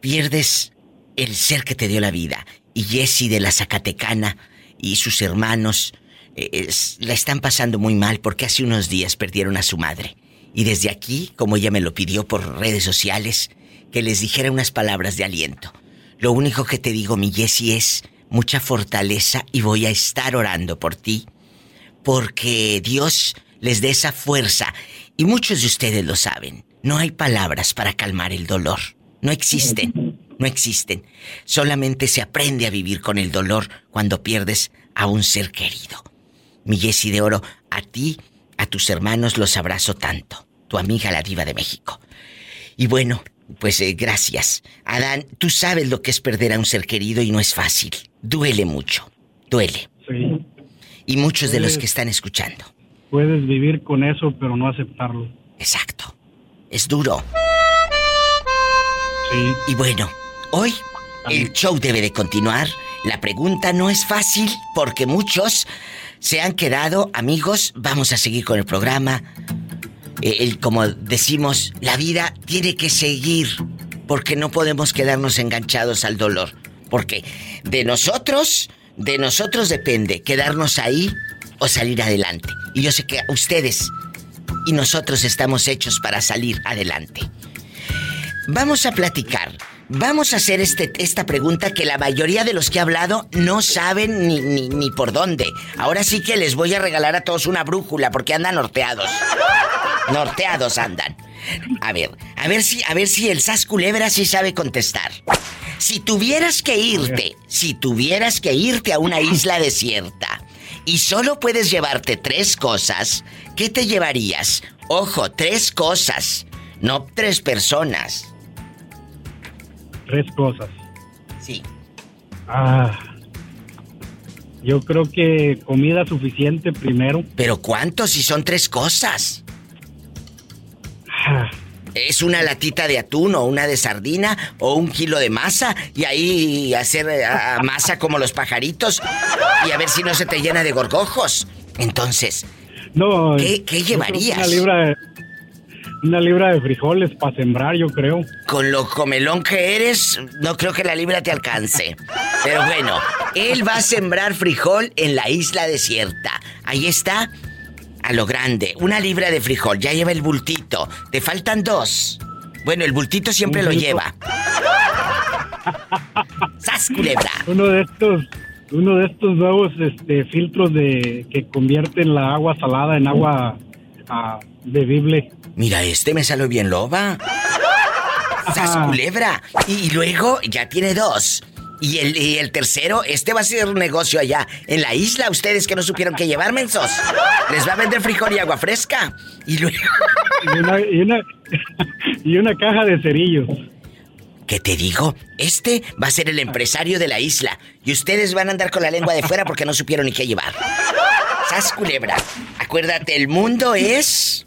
pierdes el ser que te dio la vida. Y Jesse de la Zacatecana y sus hermanos eh, es- la están pasando muy mal porque hace unos días perdieron a su madre. Y desde aquí, como ella me lo pidió por redes sociales, que les dijera unas palabras de aliento. Lo único que te digo, mi Jessie, es mucha fortaleza y voy a estar orando por ti porque Dios les dé esa fuerza. Y muchos de ustedes lo saben. No hay palabras para calmar el dolor. No existen. No existen. Solamente se aprende a vivir con el dolor cuando pierdes a un ser querido. Mi Jessie de Oro, a ti, a tus hermanos los abrazo tanto. Tu amiga la diva de México. Y bueno, pues eh, gracias. Adán, tú sabes lo que es perder a un ser querido y no es fácil. Duele mucho. Duele. Y muchos de los que están escuchando. Puedes vivir con eso, pero no aceptarlo. Exacto. Es duro. Sí. Y bueno, hoy el show debe de continuar. La pregunta no es fácil porque muchos se han quedado amigos. Vamos a seguir con el programa. Eh, el- como decimos, la vida tiene que seguir porque no podemos quedarnos enganchados al dolor. Porque de nosotros, de nosotros depende quedarnos ahí o salir adelante. Y yo sé que ustedes y nosotros estamos hechos para salir adelante. Vamos a platicar. Vamos a hacer este, esta pregunta que la mayoría de los que he hablado no saben ni, ni, ni por dónde. Ahora sí que les voy a regalar a todos una brújula porque andan norteados. Norteados andan. A ver, a ver si, a ver si el Sas Culebra sí sabe contestar. Si tuvieras que irte, si tuvieras que irte a una isla desierta y solo puedes llevarte tres cosas, ¿qué te llevarías? Ojo, tres cosas, no tres personas. Tres cosas. Sí. Ah. Yo creo que comida suficiente primero. ¿Pero cuánto si son tres cosas? Es una latita de atún o una de sardina o un kilo de masa y ahí hacer eh, masa como los pajaritos y a ver si no se te llena de gorgojos. Entonces, No. ¿Qué- llevarías? Una libra de, una libra de frijoles para sembrar, yo creo. con lo comelón que eres, no creo que la libra te alcance. Pero bueno, él va a sembrar frijol en la isla desierta. Ahí está, a lo grande, una libra de frijol, ya lleva el bultito. Te faltan dos. Bueno, el bultito siempre lo lleva. ¡Sas, culebra! Uno de estos, uno de estos nuevos este, filtros de que convierten la agua salada en agua ah, bebible. Mira, este me salió bien loba. ¡Sas, culebra! Y, y luego ya tiene dos. Y el, y el tercero, este va a ser un negocio allá en la isla. Ustedes que no supieron qué llevar, mensos. Les va a vender frijol y agua fresca. Y luego. Y una, y una, y una caja de cerillos. ¿Qué te digo? Este va a ser el empresario de la isla. Y ustedes van a andar con la lengua de fuera porque no supieron ni qué llevar. ¡Sas, culebra! Acuérdate, el mundo es.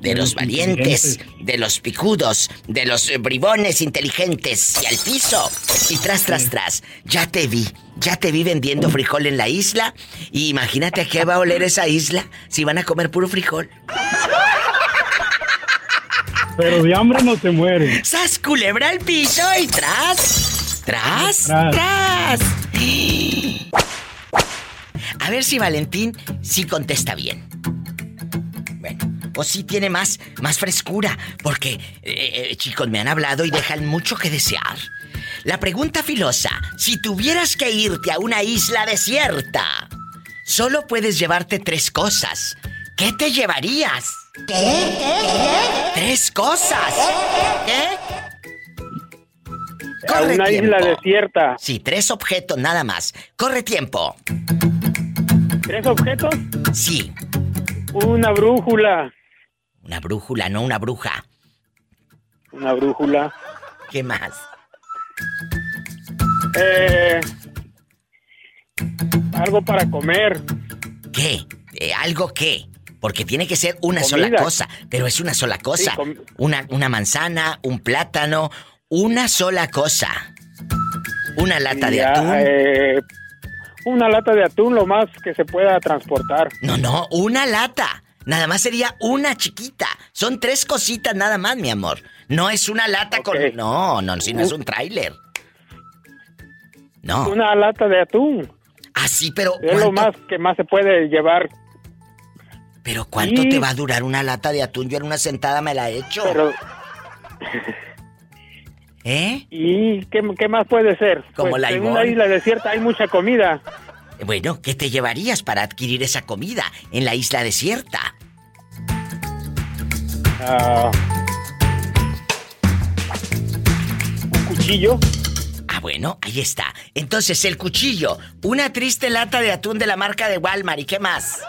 De los valientes, de los picudos, de los bribones inteligentes y al piso. Y tras, tras, tras. Ya te vi, ya te vi vendiendo frijol en la isla. Y imagínate a qué va a oler esa isla si van a comer puro frijol. Pero de hambre no se muere. ¡Sas, culebra al piso y tras! ¡Tras! Tras. ¡Tras! A ver si Valentín sí contesta bien. O sí tiene más, más frescura, porque, eh, eh, chicos, me han hablado y dejan mucho que desear. La pregunta filosa, si tuvieras que irte a una isla desierta, solo puedes llevarte tres cosas. ¿Qué te llevarías? ¿Qué? Tres cosas. ¿Qué? A Corre una isla desierta. Sí, tres objetos nada más. Corre tiempo. ¿Tres objetos? Sí. Una brújula. Una brújula, no una bruja. Una brújula. ¿Qué más? Eh, algo para comer. ¿Qué? Eh, ¿Algo qué? Porque tiene que ser una Comida. sola cosa. Pero es una sola cosa. Sí, una, una manzana, un plátano, una sola cosa. Una lata de atún. eh, una lata de atún, lo más que se pueda transportar. No, no, una lata. Nada más sería una chiquita. Son tres cositas nada más, mi amor. No es una lata con. No, no, si no es un tráiler. No. Una lata de atún. Ah, sí, pero. Es lo ¿cuánto- más que más se puede llevar. Pero ¿cuánto Sí. te va a durar una lata de atún? Yo en una sentada me la he hecho. Pero, ¿Eh? ¿Y qué, qué más puede ser? Como Pues, la En una isla desierta hay mucha comida. Bueno, ¿qué te llevarías para adquirir esa comida en la isla desierta? Ah, un cuchillo. Ah, bueno, ahí está. Entonces, el cuchillo, una triste lata de atún de la marca de Walmart, ¿y qué más?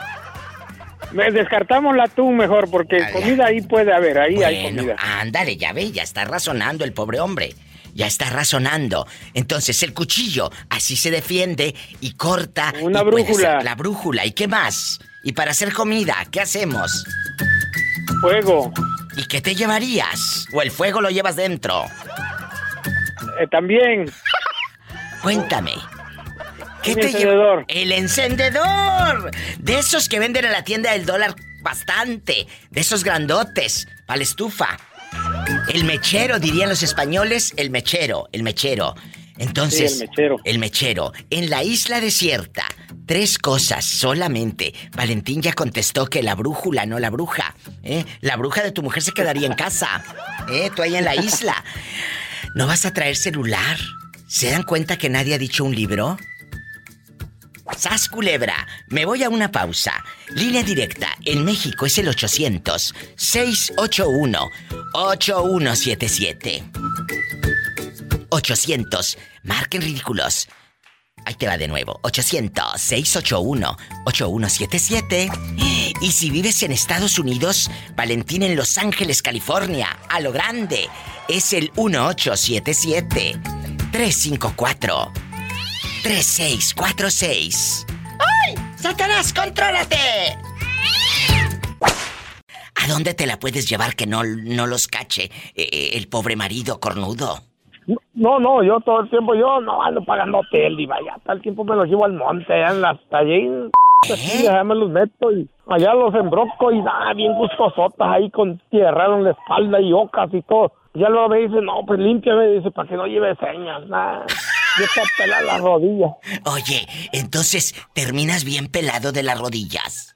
Me- Descartamos la atún mejor porque comida ahí puede haber, ahí hay Bueno, comida. ándale, ya ve, ya está razonando el pobre hombre. Ya está razonando. Entonces, el cuchillo así se defiende y corta. Una y brújula. La brújula, ¿y qué más? Y para hacer comida, ¿qué hacemos? Fuego. ¿Y qué te llevarías? ¿O el fuego lo llevas dentro? Eh, también. Cuéntame. ¿Qué te encendedor. El encendedor. De esos que venden en la tienda del dólar bastante. De esos grandotes. Para la estufa. El mechero, dirían los españoles, el mechero, el mechero. Entonces, Sí, el mechero. el mechero. En la isla desierta, Tres cosas solamente. Valentín ya contestó que la brújula, no la bruja. ¿eh? La bruja de tu mujer se quedaría en casa. ¿eh? Tú ahí en la isla. No vas a traer celular. ¿Se dan cuenta que nadie ha dicho un libro? Sas Culebra, me voy a una pausa. Línea directa en México es el 800-681-8177. 800, marquen ridículos. Ahí te va de nuevo. 800-681-8177. Y si vives en Estados Unidos, Valentín en Los Ángeles, California, a lo grande, es el 1877-354-3646. ¡Ay! ¡Satanás, contrólate! ¿A dónde te la puedes llevar que no, no los cache eh, eh, el pobre marido cornudo? No, no, yo todo el tiempo, yo no ando pagando hotel, diva, ya todo el tiempo me los llevo al monte, allá en las, allí, así, allá me los meto y allá los embroco y nada, bien gustosotas ahí con tierra en la espalda y ocas y todo. Ya luego me dice, no, pues límpiame, dice, para que no lleve señas, nada. Yo te pelar las rodillas. Oye, entonces terminas bien pelado de las rodillas.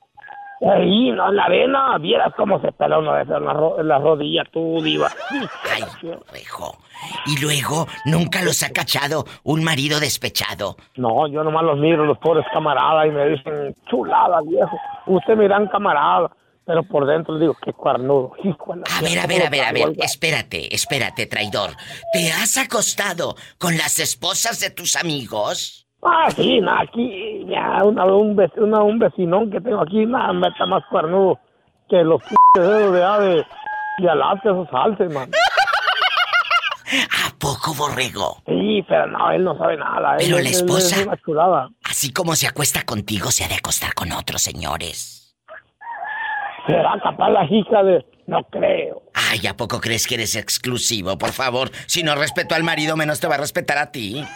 Ahí, no, en la arena, vieras cómo se uno de esas en la, ro- en la rodilla, tú, diva. Ay, hijo. Y luego, nunca los ha cachado un marido despechado. No, yo nomás los miro, los pobres camaradas, y me dicen, chulada, viejo. Usted me dirán camarada, pero por dentro digo, qué cuernudo. A ver, a ver, a ver, a ver. Espérate, espérate, traidor. ¿Te has acostado con las esposas de tus amigos? Ah, sí, nada, aquí, ya, una, un, vec- una- un vecinón que tengo aquí, nada, me está más cuernudo que los p dedos de, de, de alate, esos alces, man. ¿A poco, borrego? Sí, pero no, él no sabe nada. Pero él, la él- él esposa- es una chulada. Así como se acuesta contigo, se ha de acostar con otros, señores. ¿Será capaz la hija de...? No creo. Ay, ¿a poco crees que eres exclusivo? Por favor, si no respeto al marido, menos te va a respetar a ti.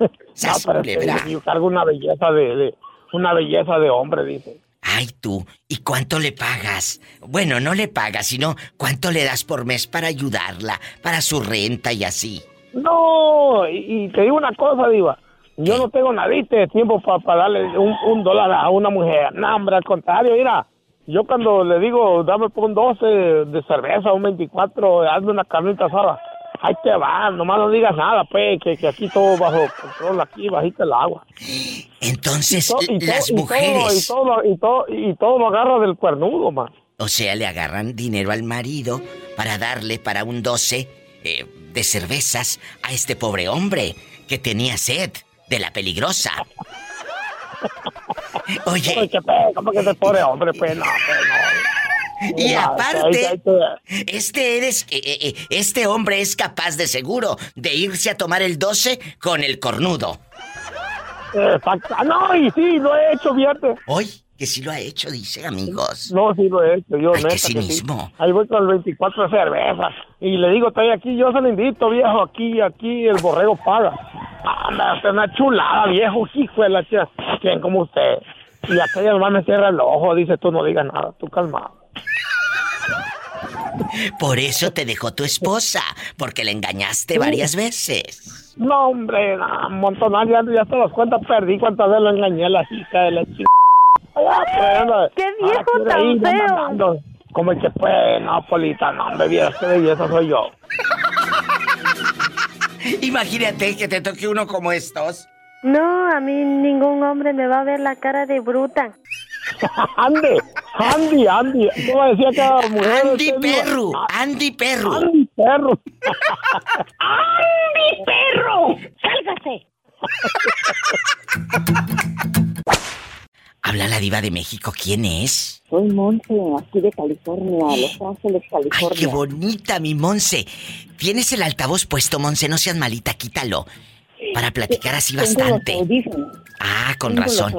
No, pero es que yo cargo una belleza de, de- una belleza de hombre, dice. Ay, tú, ¿y cuánto le pagas? Bueno, no le pagas, sino cuánto le das por mes para ayudarla, para su renta y así. No, y, y te digo una cosa, Diva. Yo no tengo nadita de tiempo para darle un, un dólar a una mujer. No, hombre, al contrario, mira. Yo cuando le digo, dame por un 12 de cerveza, un 24, hazme una carnita asada. Ahí te va, nomás no digas nada, pues, que, que aquí todo bajo control, aquí bajita el agua. Entonces, Y to- y to- las y mujeres, y, todo, y, todo, y todo lo agarra del cuernudo, man. o sea, le agarran dinero al marido para darle para un 12 eh, de cervezas a este pobre hombre que tenía sed de la peligrosa. Oye. Ay, qué pe, ¿Cómo que ese pobre hombre, pues, no, pues, no. Y aparte, te- este eres, eh, eh, eh, este hombre es capaz de seguro de irse a tomar el 12 con el cornudo. Exacto. Ah, No, y sí, lo he hecho, fíjate. Hoy, que sí lo ha hecho, dice, amigos. No, sí lo he hecho, yo Ay, neta que sí. cinismo. Ahí voy con el 24 de cerveza. Y le digo, estoy aquí, yo se lo invito, viejo, aquí, aquí, el borrego paga. Anda, es una chulada, viejo, hijo de la chica. ¿Quién como usted? Y aquella nomás me cierra el ojo, dice, tú no digas nada, tú calmado. Por eso te dejó tu esposa, porque le engañaste varias veces. No, hombre, no, un montón, ya, ya te las cuentas, perdí cuántas veces lo engañé a la hija de la chica. ¡Qué viejo tan feo! Como el que pues, no, Polita, no, hombre, vieras qué belleza soy yo. Imagínate que te toque uno como estos. No, a mí ningún hombre me va a ver la cara de bruta. Andy, Andy, Andy. ¿Cómo decía cada mujer? Andy Usted dijo, Perru, Andy Perru. Andy Perro. ¡Andy, perro! ¡Sálgase! Habla la diva de México, ¿quién es? Soy Monse, aquí de California, Los Ángeles, Ay, California. qué bonita, mi Monse. Tienes el altavoz puesto, Monse, no seas malita, quítalo. Para platicar así bastante. Ah, con razón.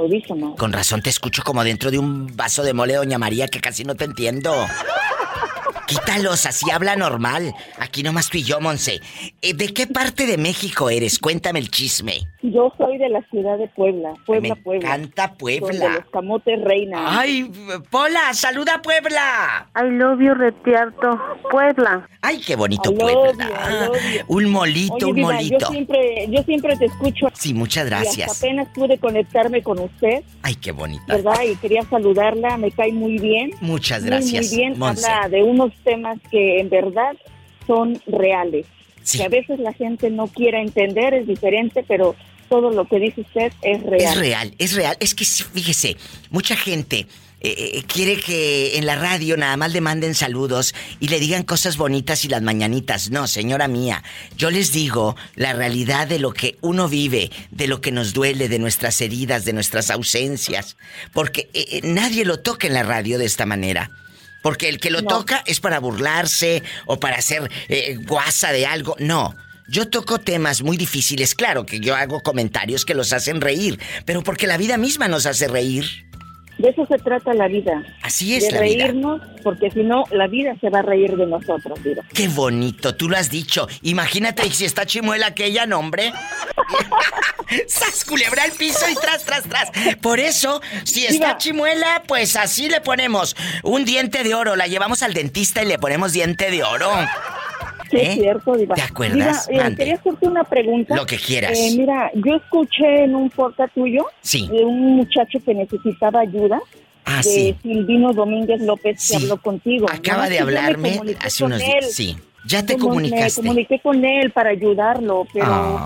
Con razón te escucho como dentro de un vaso de mole, doña María, que casi no te entiendo. Quítalos, así habla normal. Aquí nomás tú y yo, Monse. Eh, ¿De qué parte de México eres? Cuéntame el chisme. Yo soy de la ciudad de Puebla, Puebla, Me Puebla. encanta Puebla. Los camotes reinan. Ay, Pola, saluda a Puebla. I love you, Retiarto. Puebla. Ay, qué bonito I love Puebla. you, I love you. Un molito, Oye, un Diva, molito. Yo siempre, yo siempre te escucho. Sí, muchas Y gracias. hasta apenas pude conectarme con usted, Ay, qué bonita. ¿verdad? Y quería saludarla, me cae muy bien. Muchas Muy, gracias, Muy, bien, Monse. habla de unos temas que en verdad son reales. Sí. Que a veces la gente no quiera entender, es diferente, pero todo lo que dice usted es real. Es real, es real. Es que fíjese, mucha gente eh, eh, quiere que en la radio nada más le manden saludos y le digan cosas bonitas y las mañanitas. No, señora mía, yo les digo la realidad de lo que uno vive, de lo que nos duele, de nuestras heridas, de nuestras ausencias. Porque eh, nadie lo toca en la radio de esta manera. Porque el que lo No. toca es para burlarse o para hacer eh, guasa de algo. No. Yo toco temas muy difíciles, claro que yo hago comentarios que los hacen reír, pero porque la vida misma nos hace reír. De eso se trata la vida. Así es de la vida. reírnos, porque si no, la vida se va a reír de nosotros, Diva. Qué bonito, tú lo has dicho. Imagínate si está chimuela aquella, no, hombre. ¡Sas, culebra al piso y tras, tras, tras! Por eso, si está chimuela, pues así le ponemos un diente de oro. La llevamos al dentista y le ponemos diente de oro. Sí, ¿Eh? es cierto, Diva. ¿Te acuerdas? Diva, eh, quería hacerte una pregunta. Lo que quieras. Eh, mira, yo escuché en un podcast tuyo Sí. de un muchacho que necesitaba ayuda. Ah, de sí. Silvino Domínguez López Sí. que habló contigo. Acaba ¿no? de hablarme hace unos días. Sí. Ya te Como- comunicaste. Me comuniqué con él para ayudarlo, pero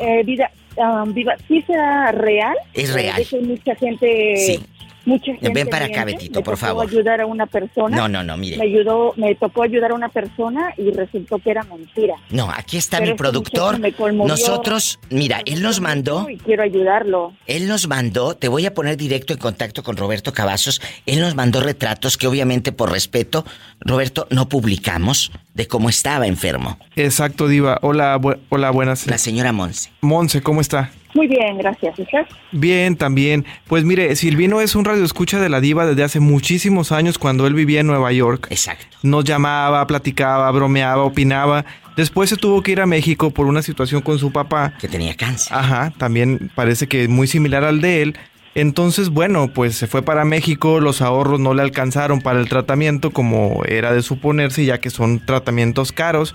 eh, vida, ah, viva, ¿sí será real? Es Eh, real. de que mucha gente, Sí. Mucha gente Ven para acá. Betito, Me por tocó favor. ayudar a una persona. No, no, no, Me mire. ayudó, me tocó ayudar a una persona y resultó que era mentira. No, aquí está Pero mi productor. me. Nosotros, mira, él nos mandó. Y quiero ayudarlo. Él nos mandó, te voy a poner directo en contacto con Roberto Cavazos. Él nos mandó retratos que obviamente por respeto, Roberto, no publicamos de cómo estaba enfermo. Exacto, Diva. Hola, bu- hola, buenas. La señora Monse. Monse, ¿cómo está? Muy bien, gracias. ¿Usted? Bien, también. Pues mire, Silvino es un radioescucha de la diva desde hace muchísimos años cuando él vivía en Nueva York. Exacto. Nos llamaba, platicaba, bromeaba, opinaba. Después se tuvo que ir a México por una situación con su papá. Que tenía cáncer. Ajá, también parece que muy similar al de él. Entonces, bueno, pues se fue para México, los ahorros no le alcanzaron para el tratamiento como era de suponerse, ya que son tratamientos caros.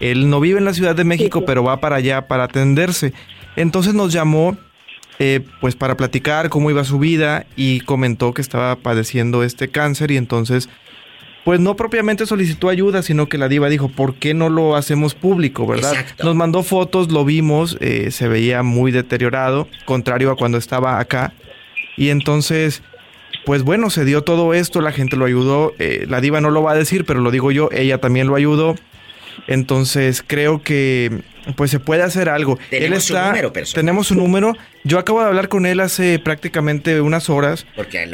Él no vive en la Ciudad de México, pero va para allá para atenderse. Entonces nos llamó, eh, pues para platicar cómo iba su vida y comentó que estaba padeciendo este cáncer y entonces, pues no propiamente solicitó ayuda, sino que la diva dijo, ¿por qué no lo hacemos público, verdad? Exacto. Nos mandó fotos, lo vimos, eh, se veía muy deteriorado, contrario a cuando estaba acá. Y entonces, pues bueno, se dio todo esto, la gente lo ayudó. eh, la diva no lo va a decir, pero lo digo yo, ella también lo ayudó. Entonces creo que pues se puede hacer algo. Tenemos su número personal. Tenemos su número. Yo acabo de hablar con él hace prácticamente unas horas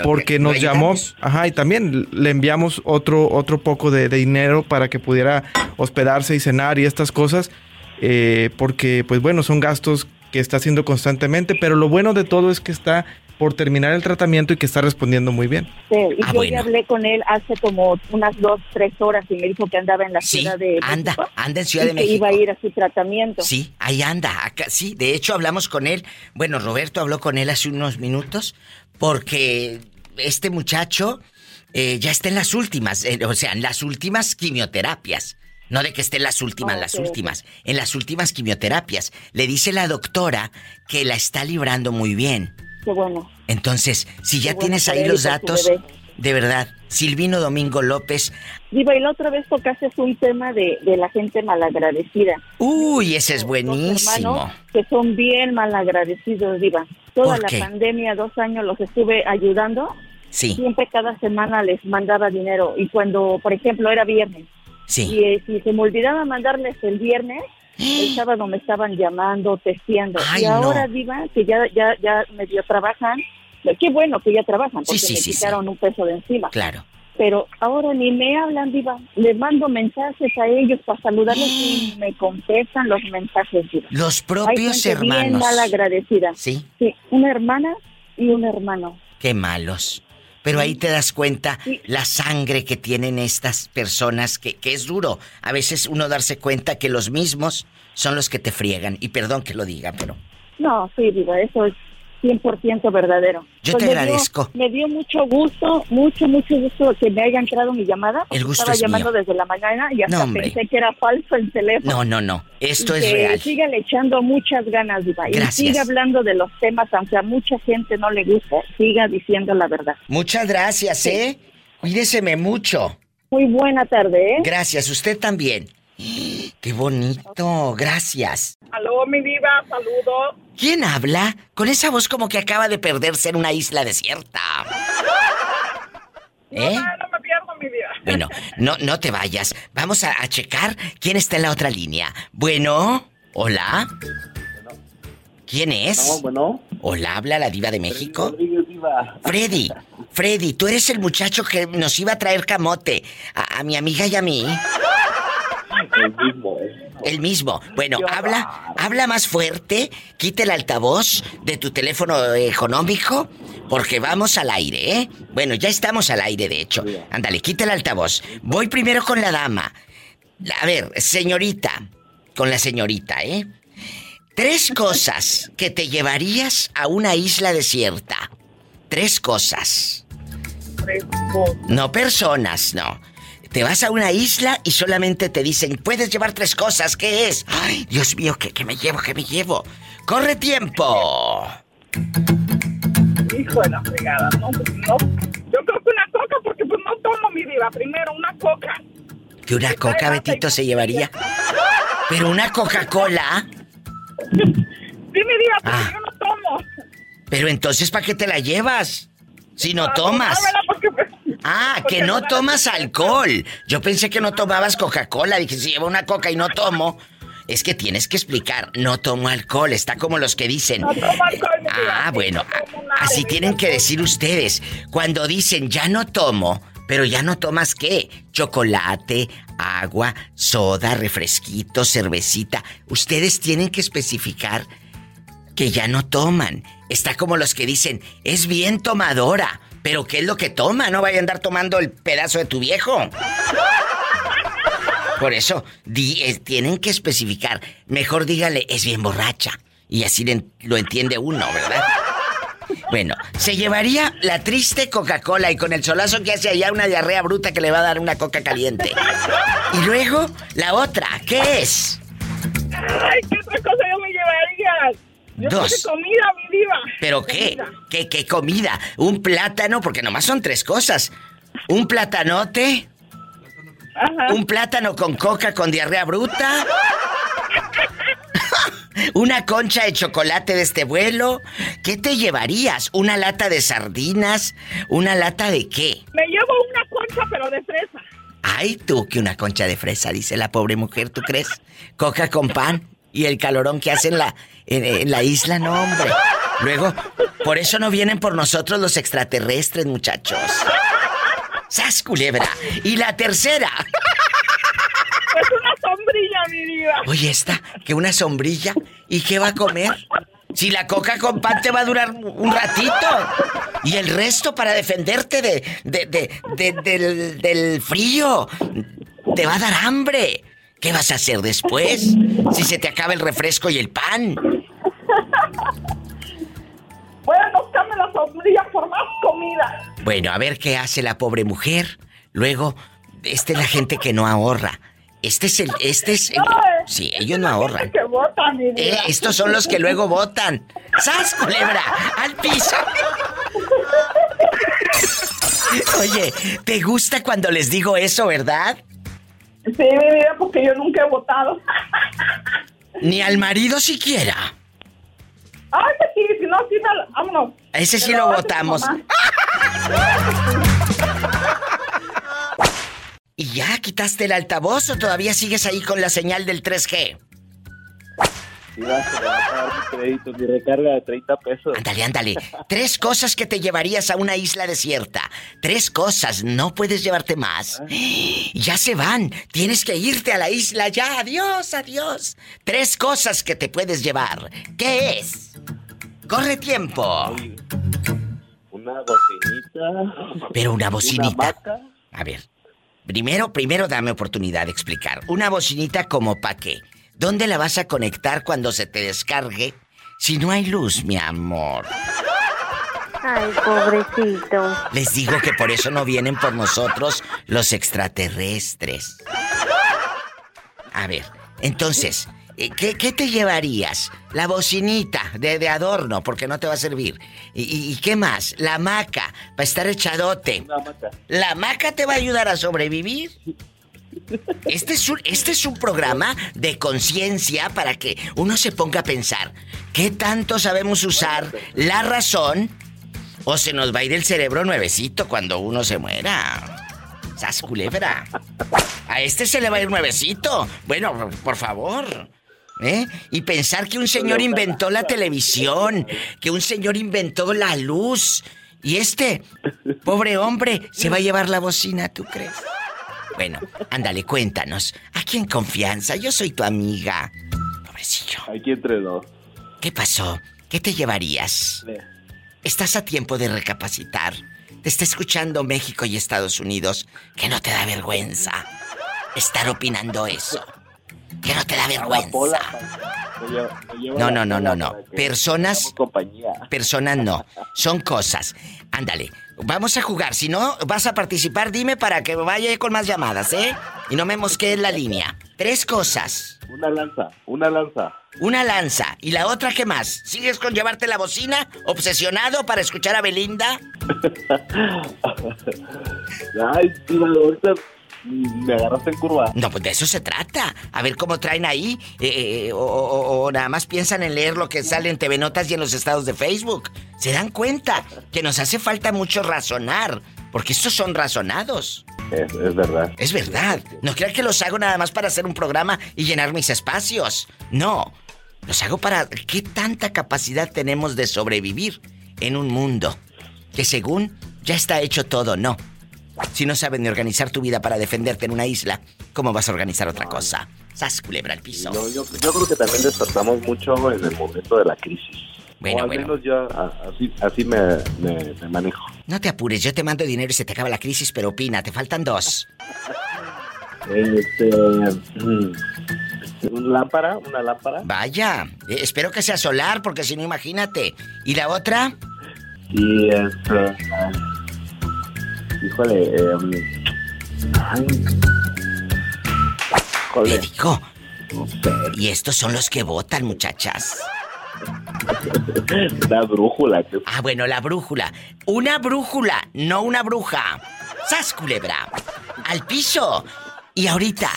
Porque, nos llamó, ajá, y también le enviamos otro otro poco de, de dinero para que pudiera hospedarse y cenar y estas cosas, eh, porque pues bueno son gastos que está haciendo constantemente, pero lo bueno de todo es que está por terminar el tratamiento y que está respondiendo muy bien. Sí, y Ah, yo bueno. ya hablé con él hace como unas dos, tres horas y me dijo que andaba en la Sí, ciudad de anda, México anda en Ciudad y de que México. iba a ir a su tratamiento. Sí, ahí anda. Acá, sí, de hecho hablamos con él. Bueno, Roberto habló con él hace unos minutos porque este muchacho eh, ya está en las últimas, eh, o sea, en las últimas quimioterapias. No de que esté en las últimas, Ah, las últimas. En las últimas quimioterapias. Le dice la doctora que la está librando muy bien. Qué bueno. Entonces, si ya Qué tienes ahí los datos, de verdad, Silvino Domingo López. Diva, y la otra vez tocaste un tema de, de la gente malagradecida. Uy, ese es buenísimo. que son bien malagradecidos, Diva. Toda ¿Por la pandemia, dos años los estuve ayudando. Sí, Siempre cada semana les mandaba dinero. Y cuando, por ejemplo, era viernes, sí. y eh, si se me olvidaba mandarles el viernes, el sábado me estaban llamando, testeando. Ay, y ahora, no. Diva, que ya, ya, ya medio trabajan, qué bueno que ya trabajan, porque sí, me sí, quitaron un peso de encima. Claro. Pero ahora ni me hablan, Diva. Les mando mensajes a ellos para saludarlos y me contestan los mensajes, Diva. Los Hay propios bien hermanos. mal agradecida. Sí, Sí, una hermana y un hermano. qué malos. Pero ahí te das cuenta la sangre que tienen estas personas, que, que es duro. A veces uno darse cuenta que los mismos son los que te friegan. Y perdón que lo diga, pero... No, sí, digo, eso es 100% verdadero. Yo te me dio- agradezco. me dio mucho gusto, mucho, mucho gusto que me haya entrado mi llamada. El gusto Estaba es llamando mío. desde la mañana y hasta No, pensé que era falso el teléfono. No, no, no. Esto Y es que real. Siga echando muchas ganas, Diva. Y Gracias. siga hablando de los temas, aunque a mucha gente no le guste, siga diciendo la verdad. Muchas gracias, ¿eh? Cuídeseme mucho. Muy buena tarde, ¿eh? Gracias, usted también. Qué bonito, gracias. Aló, mi diva, saludos. ¿Quién habla? Con esa voz como que acaba de perderse en una isla desierta. ¿Eh? No, no me pierdo, mi diva. Bueno, no, no te vayas. Vamos a, a checar quién está en la otra línea. Bueno, hola. ¿Quién es? No, bueno. Hola, habla la diva de México. Diva. Freddy, Freddy, tú eres el muchacho que nos iba a traer camote a, a mi amiga y a mí. El mismo, ¿eh? El mismo. Bueno, habla, habla más fuerte, quita el altavoz de tu teléfono económico, porque vamos al aire, ¿eh? Bueno, ya estamos al aire, de hecho. Ándale, quita el altavoz. Voy primero con la dama. A ver, señorita, con la señorita, ¿eh? Tres cosas que te llevarías a una isla desierta. Tres cosas. No personas, no. Te vas a una isla y solamente te dicen, puedes llevar tres cosas, ¿qué es? Ay, Dios mío, ¿qué, qué me llevo, qué me llevo? ¡Corre tiempo! Hijo de la fregada, no, pues no. Yo creo que una coca, porque pues no tomo mi diva. Primero, una coca. Que una coca, Betito, se llevaría. Pero una Coca-Cola. Sí, mi diva, porque Ah. yo no tomo. Pero entonces, ¿para qué te la llevas? Si no Para tomas. tomármela, porque, pues, Ah, porque que no tomas alcohol. Yo pensé que no tomabas Coca-Cola. Dije, si llevo una coca y no tomo. Es que tienes que explicar, no tomo alcohol. Está como los que dicen. No tomo alcohol. Ah, bueno, así tienen que decir ustedes. Cuando dicen ya no tomo, pero ya no tomas qué? Chocolate, agua, soda, refresquito, cervecita. Ustedes tienen que especificar que ya no toman. Está como los que dicen, es bien tomadora. Pero ¿qué es lo que toma? No vaya a andar tomando el pedazo de tu viejo. Por eso, tienen que especificar. Mejor dígale, es bien borracha. Y así le- lo entiende uno, ¿verdad? Bueno, se llevaría la triste Coca-Cola y con el solazo que hace allá una diarrea bruta que le va a dar una coca caliente. Y luego, la otra, ¿qué es? Ay, ¿qué otra cosa yo me llevaría? Yo Dos. comida, mi diva. ¿Pero qué? ¿Qué, qué comida? ¿Un plátano? Porque nomás son tres cosas. ¿Un platanote? ¿Un plátano con coca con diarrea bruta? ¿Una concha de chocolate de este vuelo? ¿Qué te llevarías? ¿Una lata de sardinas? ¿Una lata de qué? Me llevo una concha, pero de fresa. Ay, tú, que una concha de fresa, dice la pobre mujer, ¿tú crees? Coca con pan y el calorón que hace en la, en, en la isla, no, hombre. Luego, por eso no vienen por nosotros los extraterrestres, muchachos. ¡Sas, culebra! Y la tercera. Pues una sombrilla, mi diva. Oye, esta, que una sombrilla. ¿Y qué va a comer? Si la coca con pan te va a durar un ratito. Y el resto para defenderte de, de, de- de- del, del frío. Te va a dar hambre. ¿Qué vas a hacer después? Si se te acaba el refresco y el pan. Bueno, cambia la sombrilla por más comida. Bueno, a ver qué hace la pobre mujer. Luego, esta es la gente que no ahorra. Este es el, este es el- Sí, ellos no ahorran. Que vota, mi Eh, estos son los que luego votan. ¡Sas, culebra! ¡Al piso! Oye, ¿te gusta cuando les digo eso, verdad? Sí, mi vida, porque yo nunca he votado. Ni al marido siquiera. Ay, que sí, si no, sí, me- vámonos. Ese sí lo votamos. ¿Y ya quitaste el altavoz o todavía sigues ahí con la señal del 3G? A mi crédito, mi recarga de 30 pesos. Ándale, ándale. Tres cosas que te llevarías a una isla desierta. Tres cosas, no puedes llevarte más. Ya se van. Tienes que irte a la isla ya. Adiós, adiós. Tres cosas que te puedes llevar. ¿Qué es? Corre tiempo. Un Una bocinita. Pero una bocinita. A ver, primero, primero dame oportunidad de explicar. Una bocinita como pa' qué. ¿Dónde la vas a conectar cuando se te descargue? Si no hay luz, mi amor. Ay, pobrecito. Les digo que por eso no vienen por nosotros los extraterrestres. A ver, entonces, eh, ¿qué, qué te llevarías? La bocinita de, de adorno, porque no te va a servir. ¿Y, qué más? La hamaca, para estar echadote. ¿La hamaca te va a ayudar a sobrevivir? Este es un, este es un programa de conciencia para que uno se ponga a pensar, ¿qué tanto sabemos usar la razón o se nos va a ir el cerebro nuevecito cuando uno se muera? ¡Sas culebra! A este se le va a ir nuevecito. Bueno, por favor. ¿Eh? Y pensar que un señor inventó la televisión, que un señor inventó la luz. Y este, pobre hombre, se va a llevar la bocina, ¿tú crees? Bueno, ándale, cuéntanos. Aquí en confianza, yo soy tu amiga. Pobrecillo. Aquí entre dos. ¿Qué pasó? ¿Qué te llevarías? Estás a tiempo de recapacitar. Te está escuchando México y Estados Unidos. Que no te da vergüenza estar opinando eso. Que no te da vergüenza. No, no, no, no, no. Personas. Personas no. Son cosas. Ándale. Vamos a jugar. Si no vas a participar, dime para que vaya con más llamadas, ¿eh? Y no me mosquees la línea. Tres cosas. Una lanza, una lanza. Una lanza. ¿Y la otra qué más? ¿Sigues con llevarte la bocina? ¿Obsesionado para escuchar a Belinda? Ay, tío, ahorita me agarraste en curva. No, pues de eso se trata. A ver cómo traen ahí. eh, eh, o, o- o nada más piensan en leer lo que sale en TV Notas y en los estados de Facebook. Se dan cuenta que nos hace falta mucho razonar. Porque estos son razonados. Es, es verdad. Es verdad. No crean que los hago nada más para hacer un programa y llenar mis espacios. No. Los hago para qué tanta capacidad tenemos de sobrevivir en un mundo que según ya está hecho todo, no. Si no saben ni organizar tu vida para defenderte en una isla, ¿cómo vas a organizar otra cosa? Sas culebra al piso. Yo, yo, yo creo que también despertamos mucho en el momento de la crisis. Bueno, o al bueno. menos yo así, así me, me- me manejo. No te apures, yo te mando dinero y se te acaba la crisis, pero opina, te faltan dos. Este. mm, ¿Una lámpara? ¿Una lámpara? Vaya, eh, espero que sea solar, porque si no, imagínate. ¿Y la otra? Y este. Híjole, eh, ay, Le digo. Y estos son los que votan, muchachas. Una brújula. que- Ah, bueno, la brújula. Una brújula, no una bruja. ¡Sas, culebra! ¡Al piso! Y ahorita,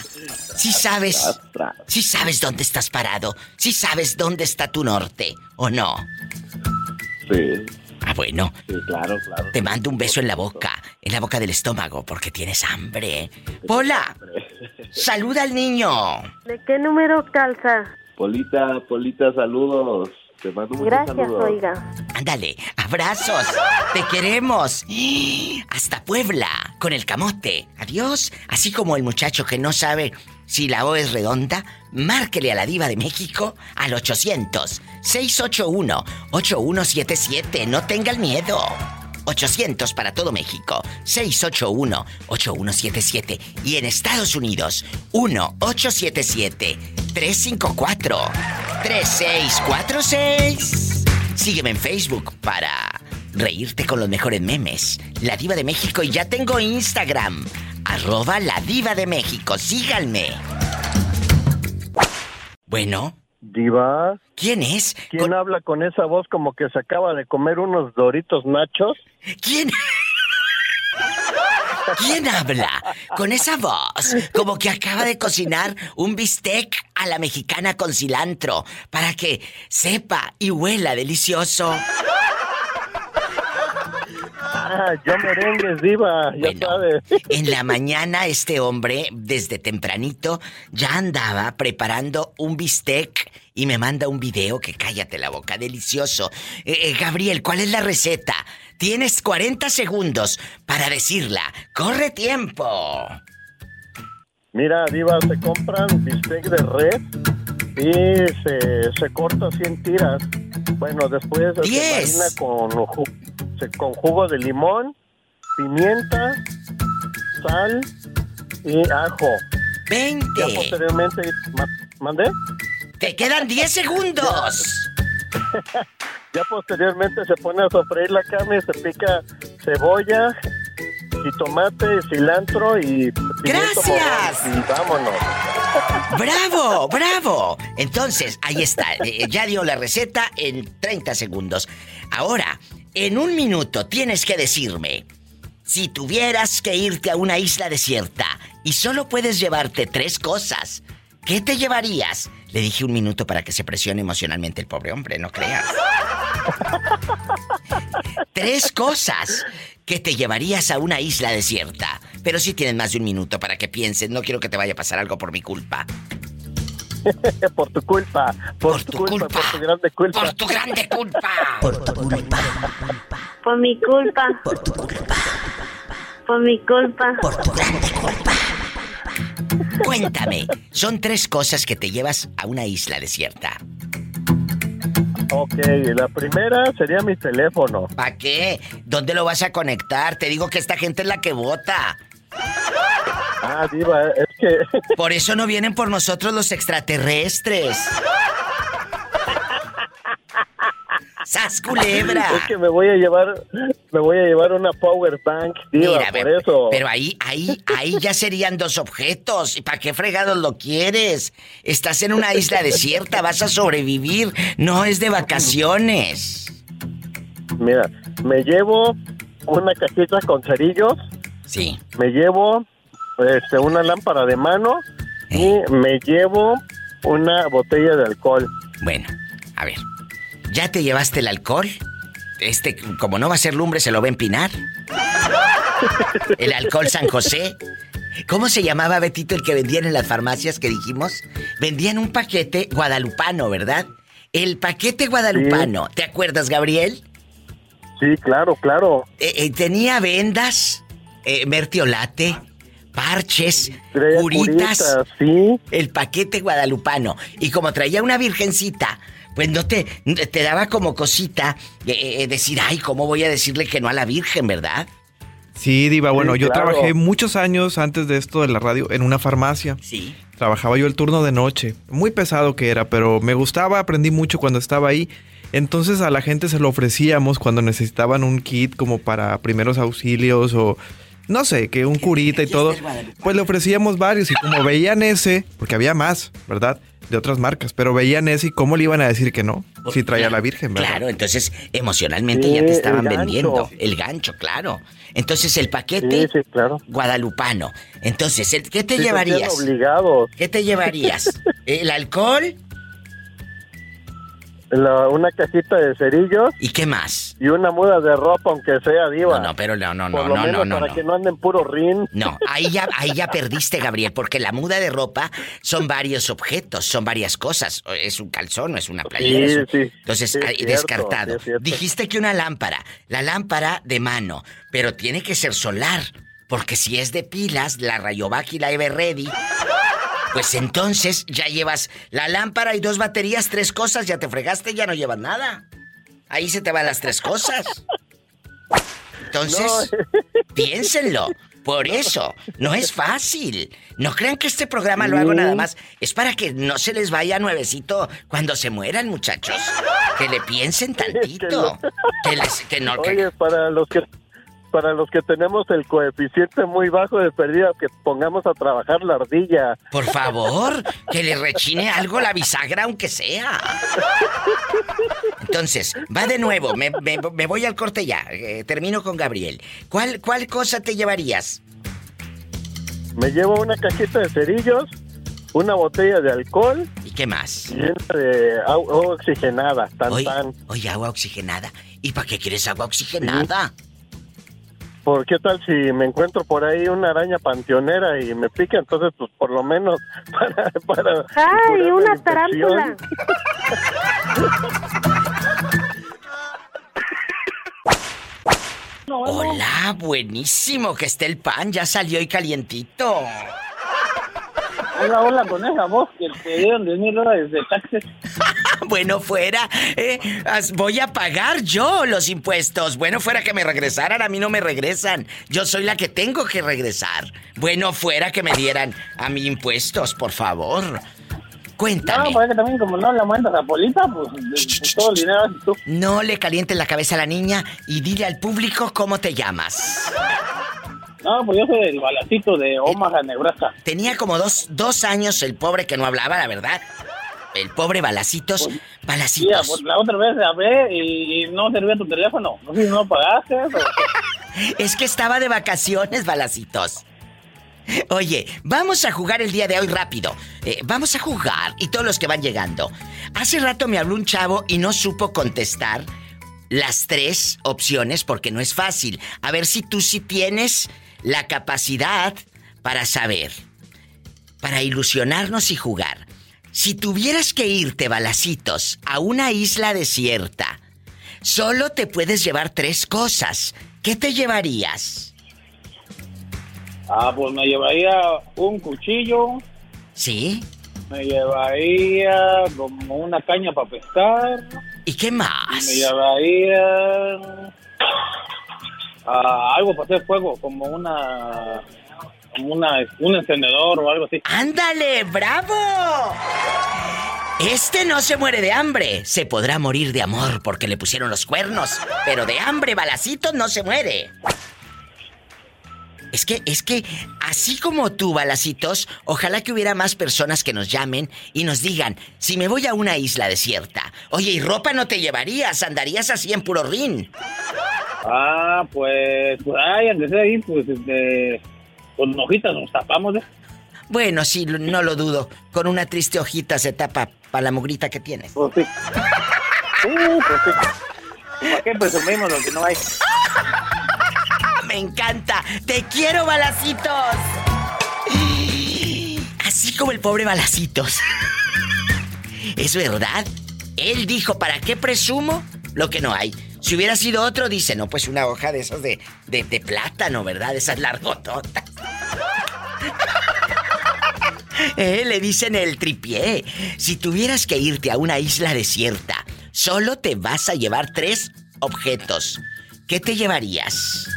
si sabes. Si sabes dónde estás parado. Si sabes dónde está tu norte, ¿o no? Sí. Ah, bueno. Sí, claro, claro. Te mando un beso en la boca, en la boca del estómago, porque tienes hambre. ¡Pola! ¡Saluda al niño! ¿De qué número calza? Polita, Polita, saludos. Te mando muchos Gracias, saludos. oiga. Ándale, abrazos. Te queremos. Hasta Puebla, con el camote. Adiós. Así como el muchacho que no sabe si la O es redonda, márquele a la diva de México al 800-681-8177. No tengan miedo. 800 para todo México. 681-8177. Y en Estados Unidos, 1-877-354-3646. Sígueme en Facebook para reírte con los mejores memes. La Diva de México y ya tengo Instagram. Arroba la Diva de México. Síganme. Bueno. Diva. ¿Quién es? ¿Quién habla con esa voz como que se acaba de comer unos doritos nachos? ¿Quién? ¿Quién habla con esa voz? Como que acaba de cocinar un bistec a la mexicana con cilantro para que sepa y huela delicioso. Ah, yo merengues, diva, ya sabes. En la mañana este hombre, desde tempranito, ya andaba preparando un bistec y me manda un video que cállate la boca, delicioso. Eh, eh, Gabriel, ¿cuál es la receta? Tienes 40 segundos para decirla. ¡Corre tiempo! Mira, diva, se compran bistec de red y se, se corta 100 tiras. Bueno, después se marina con, con jugo de limón, pimienta, sal y ajo. 20. Ya posteriormente, ma- ¿mandé? ¡Te quedan 10 segundos! Ya posteriormente se pone a sofreír la carne, se pica cebolla, y tomate, cilantro y ¡Gracias! Y vámonos. ¡Bravo! ¡Bravo! Entonces, ahí está. Eh, Ya dio la receta en 30 segundos. Ahora, en un minuto tienes que decirme, si tuvieras que irte a una isla desierta y solo puedes llevarte tres cosas, ¿qué te llevarías? Le dije un minuto para que se presione emocionalmente el pobre hombre, no creas. Tres cosas que te llevarías a una isla desierta. Pero si tienes más de un minuto para que pienses, no quiero que te vaya a pasar algo por mi culpa. por tu culpa, por, tu, culpa, por tu grande culpa. Por tu grande culpa. Por tu culpa. Por mi culpa. Por tu culpa. Por mi culpa. Por tu grande culpa. Cuéntame, son tres cosas que te llevas a una isla desierta. Ok, la primera sería mi teléfono. ¿Para qué? ¿Dónde lo vas a conectar? Te digo que esta gente es la que vota. Ah, diva, es que... Por eso no vienen por nosotros los extraterrestres. ¡Sas culebra! Es que me voy a llevar, me voy a llevar una power bank, diva, Mira, por ve- eso. pero ahí, ahí, ahí ya serían dos objetos. ¿Y para qué fregados lo quieres? Estás en una isla desierta, vas a sobrevivir. No es de vacaciones. Mira, me llevo una cajita con cerillos. Sí. Me llevo este, una lámpara de mano Eh. y me llevo una botella de alcohol. Bueno, a ver. ¿Ya te llevaste el alcohol? Este, como no va a ser lumbre, se lo va a empinar. El alcohol San José. ¿Cómo se llamaba Betito el que vendían en las farmacias que dijimos? Vendían un paquete guadalupano, ¿verdad? El paquete guadalupano. ¿Te acuerdas, Gabriel? Sí, claro, claro. Eh, eh, tenía vendas, eh, mertiolate, parches, curitas. curitas, sí. El paquete guadalupano. Y como traía una virgencita, pues no te, te daba como cosita eh, eh, decir, ay, ¿cómo voy a decirle que no a la virgen, verdad? Sí, Diva, bueno, Sí, yo claro. trabajé muchos años antes de esto de la radio en una farmacia. Sí. Trabajaba yo el turno de noche. Muy pesado que era, pero me gustaba, aprendí mucho cuando estaba ahí. Entonces a la gente se lo ofrecíamos cuando necesitaban un kit como para primeros auxilios o no sé, que un curita y todo. Pues le ofrecíamos varios y como veían ese, porque había más, ¿verdad? De otras marcas, pero veían ese y cómo le iban a decir que no, si traía a la Virgen, ¿verdad? Claro, entonces emocionalmente Sí, ya te estaban vendiendo. El gancho, claro. Entonces el paquete guadalupano. Entonces, ¿el- ¿qué te Sí, llevarías? obligados. ¿Qué te llevarías? ¿El alcohol? La- una cajita de cerillos. ¿Y qué más? Y una muda de ropa, aunque sea diva. No, no, pero no, no, Por no, lo no, menos no, no, para no. que no anden puro rin. No, ahí ya, ahí ya perdiste, Gabriel, porque la muda de ropa son varios objetos, son varias cosas. Es un calzón, no es una playera. Sí, es un- sí. Entonces, Sí, es ahí, cierto, descartado. sí. Dijiste que una lámpara, la lámpara de mano, pero tiene que ser solar, porque si es de pilas, la Rayovac y la Everready, pues entonces ya llevas la lámpara y dos baterías, tres cosas, ya te fregaste, ya no llevas nada. Ahí se te van las tres cosas. Entonces, piénsenlo. Por eso, no es fácil. No crean que este programa lo hago nada más. Es para que no se les vaya nuevecito cuando se mueran, muchachos. Que le piensen tantito. Que les, que no, que- Oye, para los que para los que tenemos el coeficiente muy bajo de pérdida, que pongamos a trabajar la ardilla. por favor, que le rechine algo la bisagra, aunque sea. Entonces, va de nuevo. Me, me- me voy al corte ya. Eh, termino con Gabriel. ¿Cuál, ¿Cuál cosa te llevarías? Me llevo una cajita de cerillos, una botella de alcohol. ¿Y qué más? Llena de agua oxigenada, tan Oye, tan. oye, agua oxigenada. ¿Y para qué quieres agua oxigenada? ¿Por qué tal si me encuentro por ahí una araña panteonera y me pica? Entonces, pues por lo menos para... para ¡Ay, una tarántula! Hola, buenísimo que esté el pan, ya salió y calientito. Hola, hola, con esa voz que te dieron 10 mil dólares de taxes. Bueno, fuera. eh, voy a pagar yo los impuestos. Bueno, fuera que me regresaran. A mí no me regresan. Yo soy la que tengo que regresar. Bueno, fuera que me dieran a mí impuestos, por favor. Cuéntame. No, pues que también como no le aumentas a Polita, pues, pues, todo el dinero haces tú. No le calientes la cabeza a la niña y dile al público cómo te llamas. No, pues yo soy el balacito de Omaha, Nebraska. Tenía como dos, dos años el pobre que no hablaba, la verdad. El pobre Balacitos. Sí, Balacitos. pues, la otra vez hablé y, y no servía tu teléfono. No sé si no pagaste. Es que estaba de vacaciones, Balacitos. Oye, vamos a jugar el día de hoy rápido. Eh, vamos a jugar y todos los que van llegando. Hace rato me habló un chavo y no supo contestar las tres opciones porque no es fácil. A ver si tú sí tienes la capacidad para saber, para ilusionarnos y jugar. Si tuvieras que irte, Balacitos, a una isla desierta, solo te puedes llevar tres cosas. ¿Qué te llevarías? Ah, pues me llevaría un cuchillo, ¿Sí? me llevaría como una caña para pescar, ¿Y qué más? me llevaría ah, algo para hacer fuego, como una como una un encendedor o algo así. ¡Ándale, bravo! Este no se muere de hambre. Se podrá morir de amor porque le pusieron los cuernos. Pero de hambre, Balacitos no se muere. Es que, es que, así como tú, Balacitos, ojalá que hubiera más personas que nos llamen y nos digan, si me voy a una isla desierta, oye, ¿y ropa no te llevarías? ¿Andarías así en puro rin? Ah, pues, pues ay, antes de ahí, pues, este, con hojitas nos tapamos, ¿eh? Bueno, sí, no lo dudo. Con una triste hojita se tapa para la mugrita que tienes. Pues sí. Uh, pues sí. ¿Para qué presumimos lo que no hay? Me encanta. Te quiero, balacitos. Así como el pobre balacitos. Es verdad. Él dijo, ¿para qué presumo lo que no hay? Si hubiera sido otro, dice, no, pues una hoja de esas de, de, de plátano, ¿verdad? Esas largototas. Eh, le dicen el tripié. Si tuvieras que irte a una isla desierta, solo te vas a llevar tres objetos. ¿Qué te llevarías?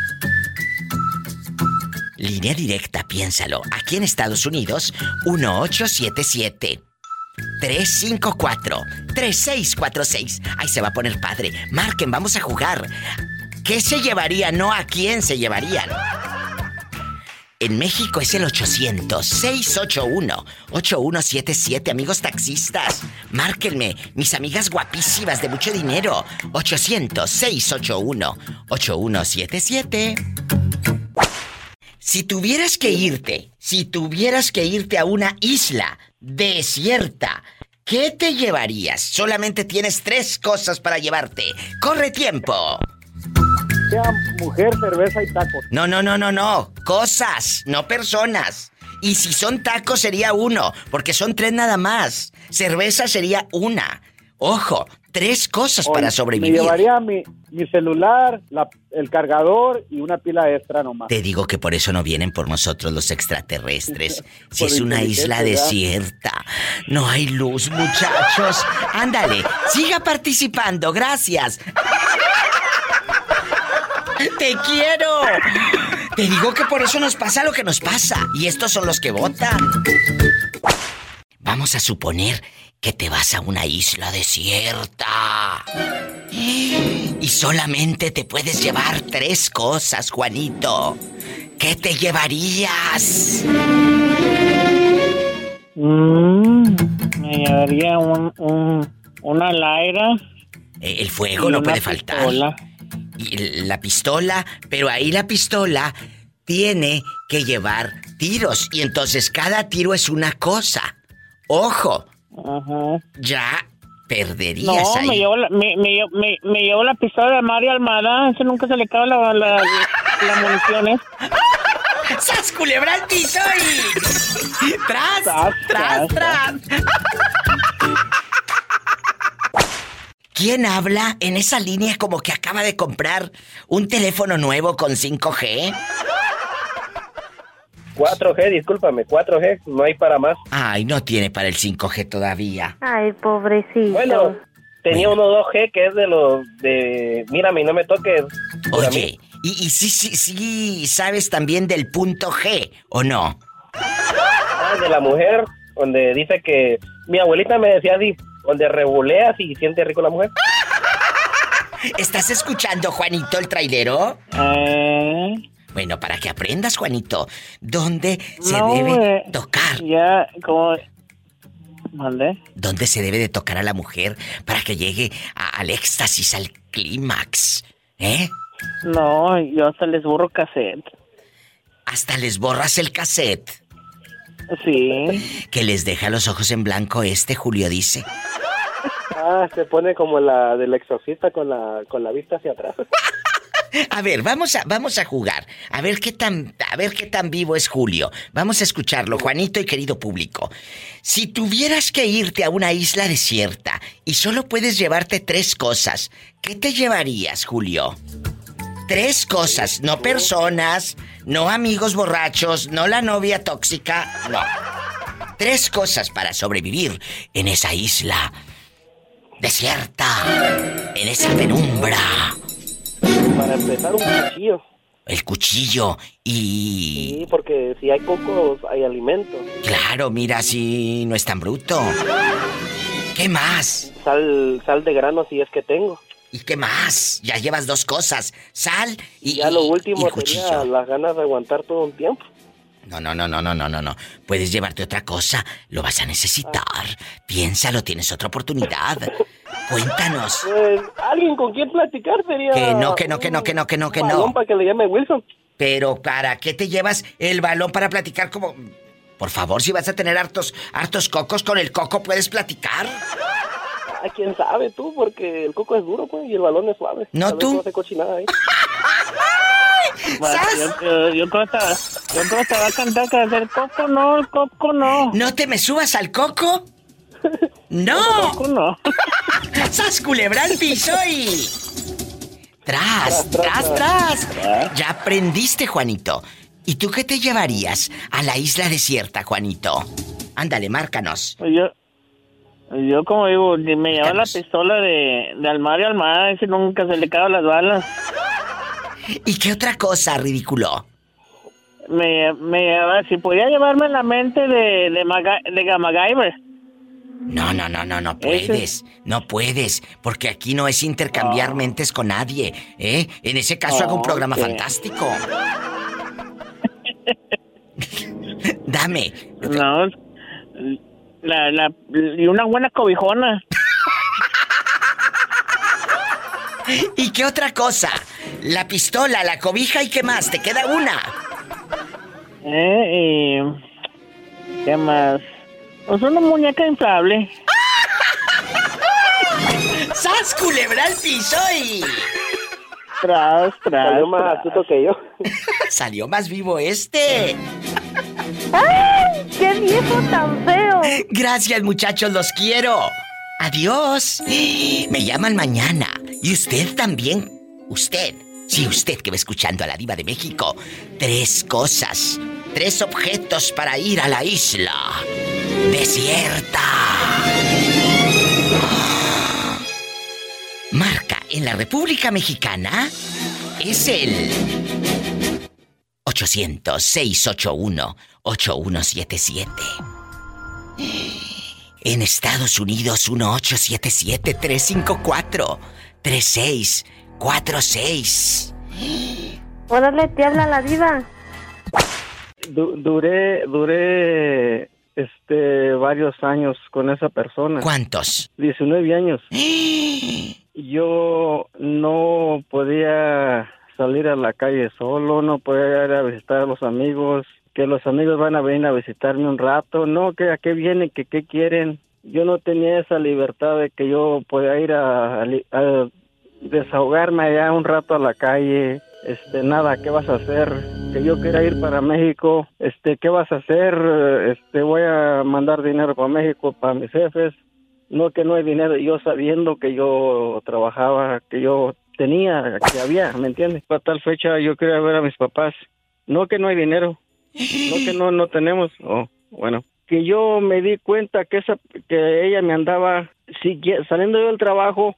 Línea directa, piénsalo. Aquí en Estados Unidos, 1877 354 3646. Ahí se va a poner padre. Marquen, vamos a jugar. ¿Qué se llevaría? No a quién se llevarían. En México es el 800-681-8177, amigos taxistas. Márquenme, mis amigas guapísimas de mucho dinero. 800-681-8177. Si tuvieras que irte, si tuvieras que irte a una isla desierta, ¿qué te llevarías? Solamente tienes tres cosas para llevarte. ¡Corre tiempo! Sea mujer, cerveza y tacos. No, no, no, no, no. Cosas, no personas. Y si son tacos sería uno, porque son tres nada más. Cerveza sería una. Ojo, tres cosas para Me sobrevivir. llevaría mi, mi celular, la- el cargador y una pila extra nomás. Te digo que por eso no vienen por nosotros los extraterrestres. Si es una isla desierta, no hay luz, muchachos. Ándale, siga participando, gracias. Te quiero. Te digo que por eso nos pasa lo que nos pasa. Y estos son los que votan. Vamos a suponer que te vas a una isla desierta. Y solamente te puedes llevar tres cosas, Juanito. ¿Qué te llevarías? Mm, me llevaría un, un, una laira. Eh, El fuego no puede faltar. pistola. Y la pistola, pero ahí la pistola tiene que llevar tiros. Y entonces cada tiro es una cosa. Ojo, Ajá. ya perderías No, ahí. me llevo, la, me, me, me, me llevo la pistola de Mario Almada. Ese nunca se le acaba la, la, la munición, ¿eh? ¡Sas culebra al piso y... ¡Tras! Tras, ¡Tras, tras, tras! ¿Quién habla en esa línea como que acaba de comprar un teléfono nuevo con 5G? 4G, discúlpame, 4G, no hay para más. Ay, no tiene para el 5G todavía. Ay, pobrecito. Bueno, tenía uno 2G que es de los de mírame y no me toques. Oye, y, y sí, sí, sí, sabes también del punto G, ¿o no? Ah, de la mujer, donde dice que mi abuelita me decía así, donde rebuleas y siente rico la mujer. ¿Estás escuchando, Juanito, el trailero? Eh, Bueno, para que aprendas, Juanito, ¿dónde se no, debe eh, tocar? Ya, como... ¿Mande? ¿Dónde se debe de tocar a la mujer para que llegue a- al éxtasis, al clímax? ¿Eh? No, yo hasta les borro cassette. Hasta les borras el cassette. Sí. Que les deja los ojos en blanco este, Julio dice. Ah, se pone como la del exorcista con la, con la vista hacia atrás. A ver, vamos a, vamos a jugar. A ver qué tan, a ver qué tan vivo es Julio. Vamos a escucharlo, Juanito y querido público. Si tuvieras que irte a una isla desierta y solo puedes llevarte tres cosas, ¿qué te llevarías, Julio? Tres cosas, no personas, no amigos borrachos, no la novia tóxica, no. Tres cosas para sobrevivir en esa isla desierta, en esa penumbra. Para empezar, un cuchillo. El cuchillo y... Sí, porque si hay cocos, hay alimento. Claro, mira, si no es tan bruto. ¿Qué más? Sal, sal de grano si es que tengo. ¿Y qué más? Ya llevas dos cosas. Sal y... Ya lo último y sería las ganas de aguantar todo un tiempo. No, no, no, no, no, no, no, no. Puedes llevarte otra cosa. Lo vas a necesitar. Piénsalo, tienes otra oportunidad. Cuéntanos. Pues, alguien con quien platicar sería... Que no, que no, que no, que no, que no, que no. balón para que le llame Wilson. Pero ¿para qué te llevas el balón para platicar como... Por favor, si vas a tener hartos, hartos cocos, con el coco puedes platicar. Ah, quién sabe tú, porque el coco es duro, pues, y el balón es suave. No, tú. No hace cochinada ahí. yo, yo, yo creo que te- va a cantar que el coco no, el coco no. ¿No te me subas al coco? ¡No! coco no. ¡Sas culebra al piso y... ¡Tras, tras, tras! Ya aprendiste, Juanito. ¿Y tú qué te llevarías a la isla desierta, Juanito? Ándale, márcanos. Yo, yo como digo, ni me lleva la pistola de, de Almar y Almar, ese nunca se le caen las balas. ¿Y qué otra cosa, ridículo? Me, me si podía llevarme la mente de, de, Maga- de MacGyver. No, no, no, no, no puedes. No puedes. Porque aquí no es intercambiar mentes con nadie, ¿eh? En ese caso hago un Oh, programa fantástico. Dame. No, la, la, y una buena cobijona. ¿Y qué otra cosa? La pistola, la cobija y qué más. ¿Te queda una? ¿Eh? Y, ¿Qué más? Pues una muñeca inflable. ¡Sas, culebra al piso y... Tras, tras. Salió más astuto que yo. Salió más vivo este. ¡Ay! ¡Qué viejo tan feo! Gracias, muchachos, los quiero. Adiós. Me llaman mañana. Y usted también. Usted. Sí, usted que va escuchando a la diva de México. Tres cosas. Tres objetos para ir a la isla. Desierta. Marca en la República Mexicana es el 800-681-8177. En Estados Unidos 1877-354-3646. Órale, te habla la diva. Du- duré, duré, este, varios años con esa persona. ¿Cuántos? 19 años. Yo no podía salir a la calle solo, no podía ir a visitar a los amigos, que los amigos van a venir a visitarme un rato, no, que a qué vienen, que qué quieren. Yo no tenía esa libertad de que yo podía ir a, a li- a desahogarme allá un rato a la calle. Este, nada, ¿qué vas a hacer? Que yo quiera ir para México, este, ¿qué vas a hacer? Este, voy a mandar dinero para México para mis jefes. No que no hay dinero, yo sabiendo que yo trabajaba, que yo tenía, que había, ¿me entiendes? Para tal fecha yo quería ver a mis papás. No que no hay dinero. No que no, no tenemos. Oh, bueno. Que yo me di cuenta que esa, que ella me andaba sigue- saliendo yo del trabajo.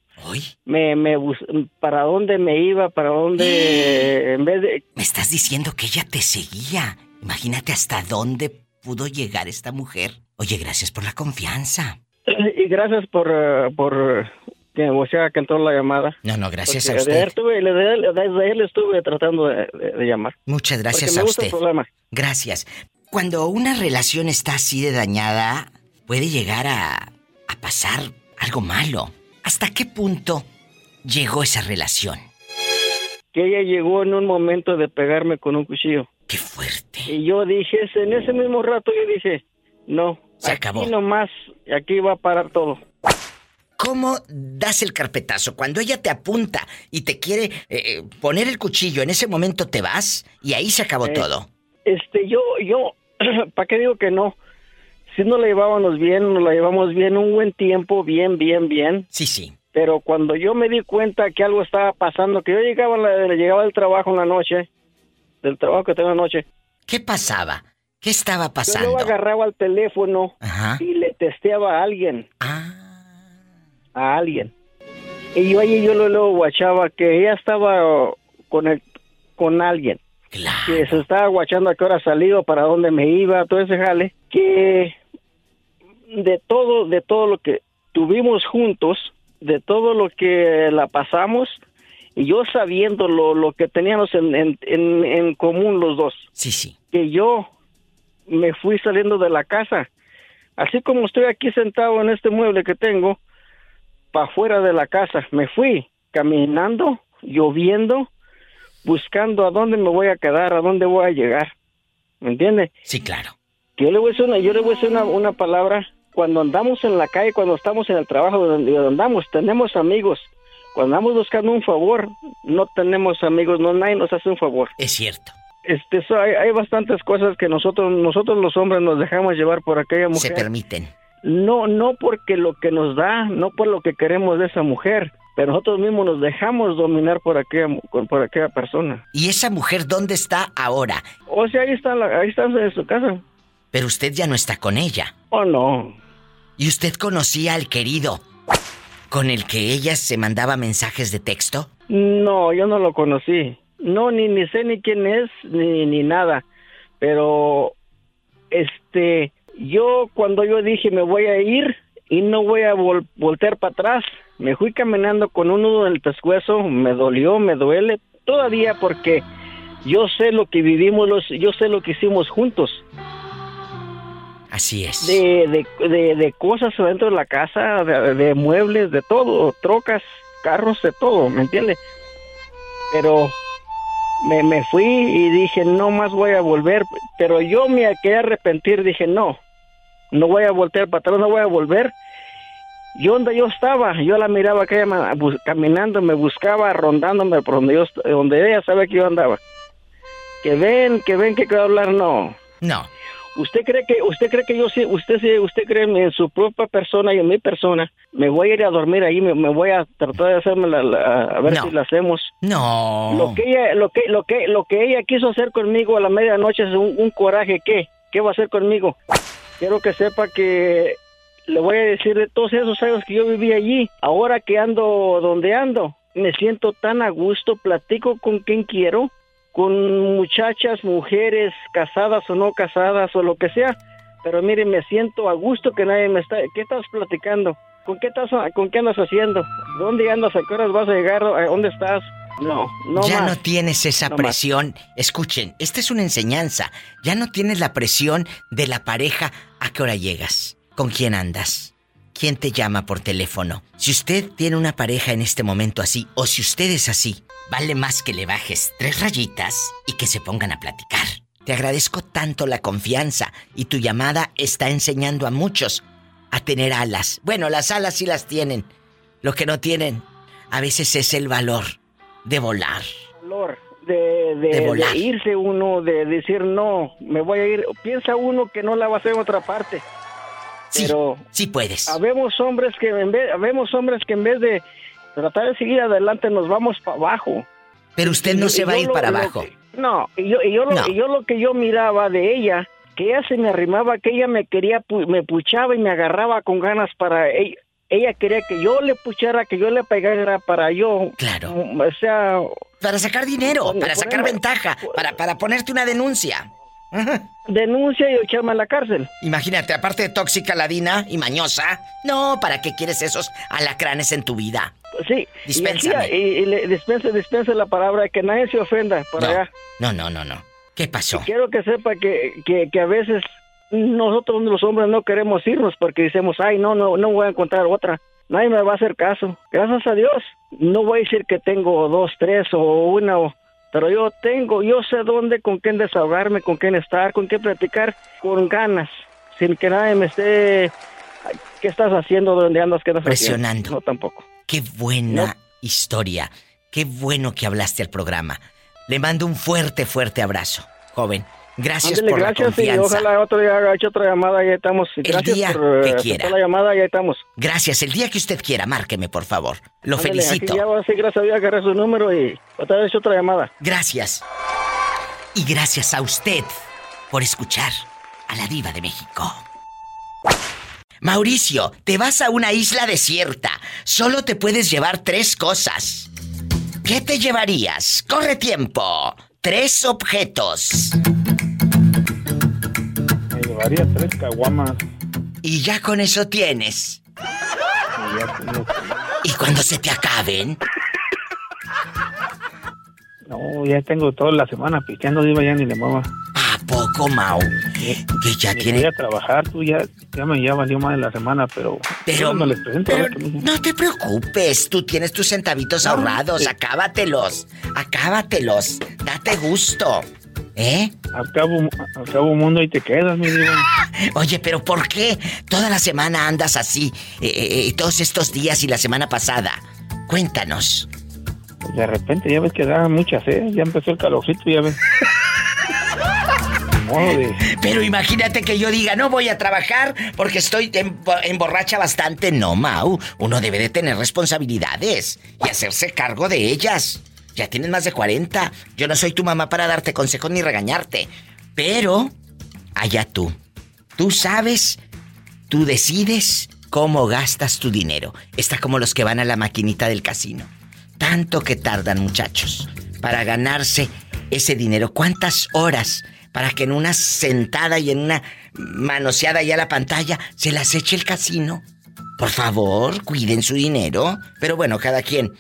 Me, me bus- para dónde me iba, para dónde, en vez de, Me estás diciendo que ella te seguía. Imagínate hasta dónde pudo llegar esta mujer. Oye, gracias por la confianza. y gracias por, eh, por, que, o sea, que entró la llamada. No, no, gracias Porque a Desde usted. él, estuve, desde él- desde él estuve tratando de, de- de llamar. Muchas gracias Porque me a gusta el usted. programa. Gracias. Cuando una relación está así de dañada, puede llegar a, a pasar algo malo. ¿Hasta qué punto llegó esa relación? que ella llegó en un momento de pegarme con un cuchillo. ¡Qué fuerte! Y yo dije, en ese mismo rato yo dije, no, Se aquí acabó. nomás, aquí va a parar todo. ¿Cómo das el carpetazo? Cuando ella te apunta y te quiere eh, poner el cuchillo, en ese momento te vas y ahí se acabó Eh, todo. Este, yo, yo, ¿para qué digo que no? Si nos la llevábamos bien, nos la llevamos bien un buen tiempo, bien, bien, bien. Sí, sí. Pero cuando yo me di cuenta que algo estaba pasando, que yo llegaba, llegaba del trabajo en la noche, del trabajo que tengo en la noche, ¿Qué pasaba? ¿Qué estaba yo pasando? luego agarraba el teléfono Ajá. y le testeaba a alguien. Ah. A alguien. Y yo ahí yo lo luego guachaba que ella estaba con el, con alguien. Que se estaba guachando a qué hora salido, para dónde me iba, todo ese jale. Que de todo, de todo lo que tuvimos juntos, de todo lo que la pasamos, y yo sabiendo lo, lo que teníamos en, en, en, en común los dos. Sí, sí. Que yo me fui saliendo de la casa. Así como estoy aquí sentado en este mueble que tengo, para afuera de la casa. Me fui caminando, lloviendo, buscando a dónde me voy a quedar, a dónde voy a llegar. ¿Me entiende? Sí, claro. Yo le voy a decir una, yo le voy a decir una, una palabra. Cuando andamos en la calle, cuando estamos en el trabajo donde donde andamos, tenemos amigos. Cuando andamos buscando un favor, no tenemos amigos, no nadie nos hace un favor. Es cierto. Este, so, hay, hay bastantes cosas que nosotros, nosotros los hombres nos dejamos llevar por aquella mujer. Se permiten. No, no porque lo que nos da, no por lo que queremos de esa mujer, pero nosotros mismos nos dejamos dominar por aquella, por aquella persona. ¿Y esa mujer dónde está ahora? O sea, ahí está, la- ahí está en su casa. Pero usted ya no está con ella. Oh, no. ¿Y usted conocía al querido con el que ella se mandaba mensajes de texto? No, yo no lo conocí. No, ni, ni sé ni quién es, ni, ni nada. Pero, este, yo cuando yo dije me voy a ir y no voy a vol- voltear para atrás, me fui caminando con un nudo en el pescuezo, me dolió, me duele todavía porque yo sé lo que vivimos, los, yo sé lo que hicimos juntos. Así es. De, de, de, de cosas dentro de la casa, de, de muebles, de todo, trocas, carros, de todo, ¿me entiendes? Pero me, me fui y dije, no más voy a volver, pero yo me quedé arrepentir, dije, no, no voy a voltear para atrás, no voy a volver. Y donde yo estaba, yo la miraba que ella caminando, me buscaba, rondándome por donde yo, est- donde ella sabe que yo andaba. Que ven, que ven que quiero hablar, no. No. ¿Usted cree que usted cree que yo sí, usted sí, usted cree en su propia persona y en mi persona? Me voy a ir a dormir ahí, me, me voy a tratar de hacerme la, la- a ver No. si la hacemos. No. Lo que ella, lo que, lo que, lo que ella quiso hacer conmigo a la medianoche es un, un coraje. ¿Qué? ¿Qué va a hacer conmigo? Quiero que sepa que le voy a decir de todos esos años que yo viví allí. Ahora que ando donde ando, me siento tan a gusto, platico con quien quiero, con muchachas, mujeres, casadas o no casadas o lo que sea. Pero mire, me siento a gusto que nadie me está. ¿Qué estás platicando? ¿Con qué estás, con qué andas haciendo? ¿Dónde andas? ¿A qué horas vas a llegar? ¿A dónde estás? No, no ya más. no tienes esa No más. presión. Escuchen, esta es una enseñanza. Ya no tienes la presión de la pareja. ¿A qué hora llegas? ¿Con quién andas? ¿Quién te llama por teléfono? Si usted tiene una pareja en este momento así, o si usted es así, vale más que le bajes tres rayitas y que se pongan a platicar. Te agradezco tanto la confianza y tu llamada está enseñando a muchos a tener alas. Bueno, las alas sí las tienen. Lo que no tienen a veces es el valor de volar. valor de, de- De volar. de irse uno, de decir no, me voy a ir. Piensa uno que no la va a hacer en otra parte. Pero sí puedes. Habemos hombres que en vez, habemos hombres que en vez de tratar de seguir adelante nos vamos para abajo. Pero usted no Y- se y va a ir lo- para lo abajo. que- No, y yo, y yo, lo, No. yo lo que yo miraba de ella, que ella se me arrimaba, que ella me quería, me puchaba y me agarraba con ganas para ella. Ella quería que yo le puchara, que yo le pegara para yo. Claro. O sea. Para sacar dinero, para sacar ventaja, para, para ponerte una denuncia. Denuncia y echarme a la cárcel. Imagínate, aparte de tóxica, ladina y mañosa. No, ¿para qué quieres esos alacranes en tu vida? Sí. Dispénsame. Y, y, y le dispense, dispense la palabra, que nadie se ofenda por No. allá. No, no, no, no. ¿Qué pasó? Quiero que sepa que, que, que a veces nosotros los hombres no queremos irnos porque decimos, ay, no, no, no voy a encontrar otra. Nadie me va a hacer caso. Gracias a Dios. No voy a decir que tengo dos, tres o una, pero yo tengo, yo sé dónde, con quién desahogarme, con quién estar, con quién platicar, con ganas, sin que nadie me esté, "Ay, ¿qué estás haciendo? ¿Dónde andas? ¿Qué estás Presionando. haciendo? No, tampoco. Qué buena historia. Qué bueno que hablaste al programa. Le mando un fuerte, fuerte abrazo, joven. Gracias Ándele, por gracias la y confianza. ojalá otro día haga hecho otra llamada y ahí estamos. Gracias día por eh, que aceptar quiera. la llamada y ahí estamos. Gracias. El día que usted quiera, márqueme, por favor. Lo felicito. Aquí ya gracias a Dios, agarré su número y otra vez otra llamada. Gracias. Y gracias a usted por escuchar a la diva de México. Mauricio, te vas a una isla desierta. Solo te puedes llevar tres cosas. ¿Qué te llevarías? Corre tiempo. Tres objetos. Llevaría tres caguamas. Y ya con eso tienes. Y ya tengo- Y cuando se te acaben, No, ya tengo toda la semana pisteando, diva, ya ni le mueva. ¿a poco, Mau? Que ya tiene... voy a trabajar, tú ya, ya me ya valió más de la semana, pero... Pero, no les presento. pero no te preocupes, tú tienes tus centavitos ahorrados, acábatelos, acábatelos, date gusto, ¿eh? Al cabo, al cabo mundo y te quedas, mi diva. Oye, pero ¿por qué toda la semana andas así, eh, eh, eh, todos estos días y la semana pasada? Cuéntanos. De repente ya ves que da mucha sed, ya empezó el calorcito, ya ves. Pero imagínate que yo diga, no voy a trabajar porque estoy embo- emborracha bastante. No, Mau, uno debe de tener responsabilidades y hacerse cargo de ellas. Ya tienes más de 40. Yo no soy tu mamá para darte consejos ni regañarte. Pero, allá tú. Tú sabes, tú decides cómo gastas tu dinero. Está como los que van a la maquinita del casino. Tanto que tardan, muchachos, para ganarse ese dinero. ¿Cuántas horas para que en una sentada y en una manoseada ya la pantalla se las eche el casino? Por favor, cuiden su dinero. Pero bueno, cada quien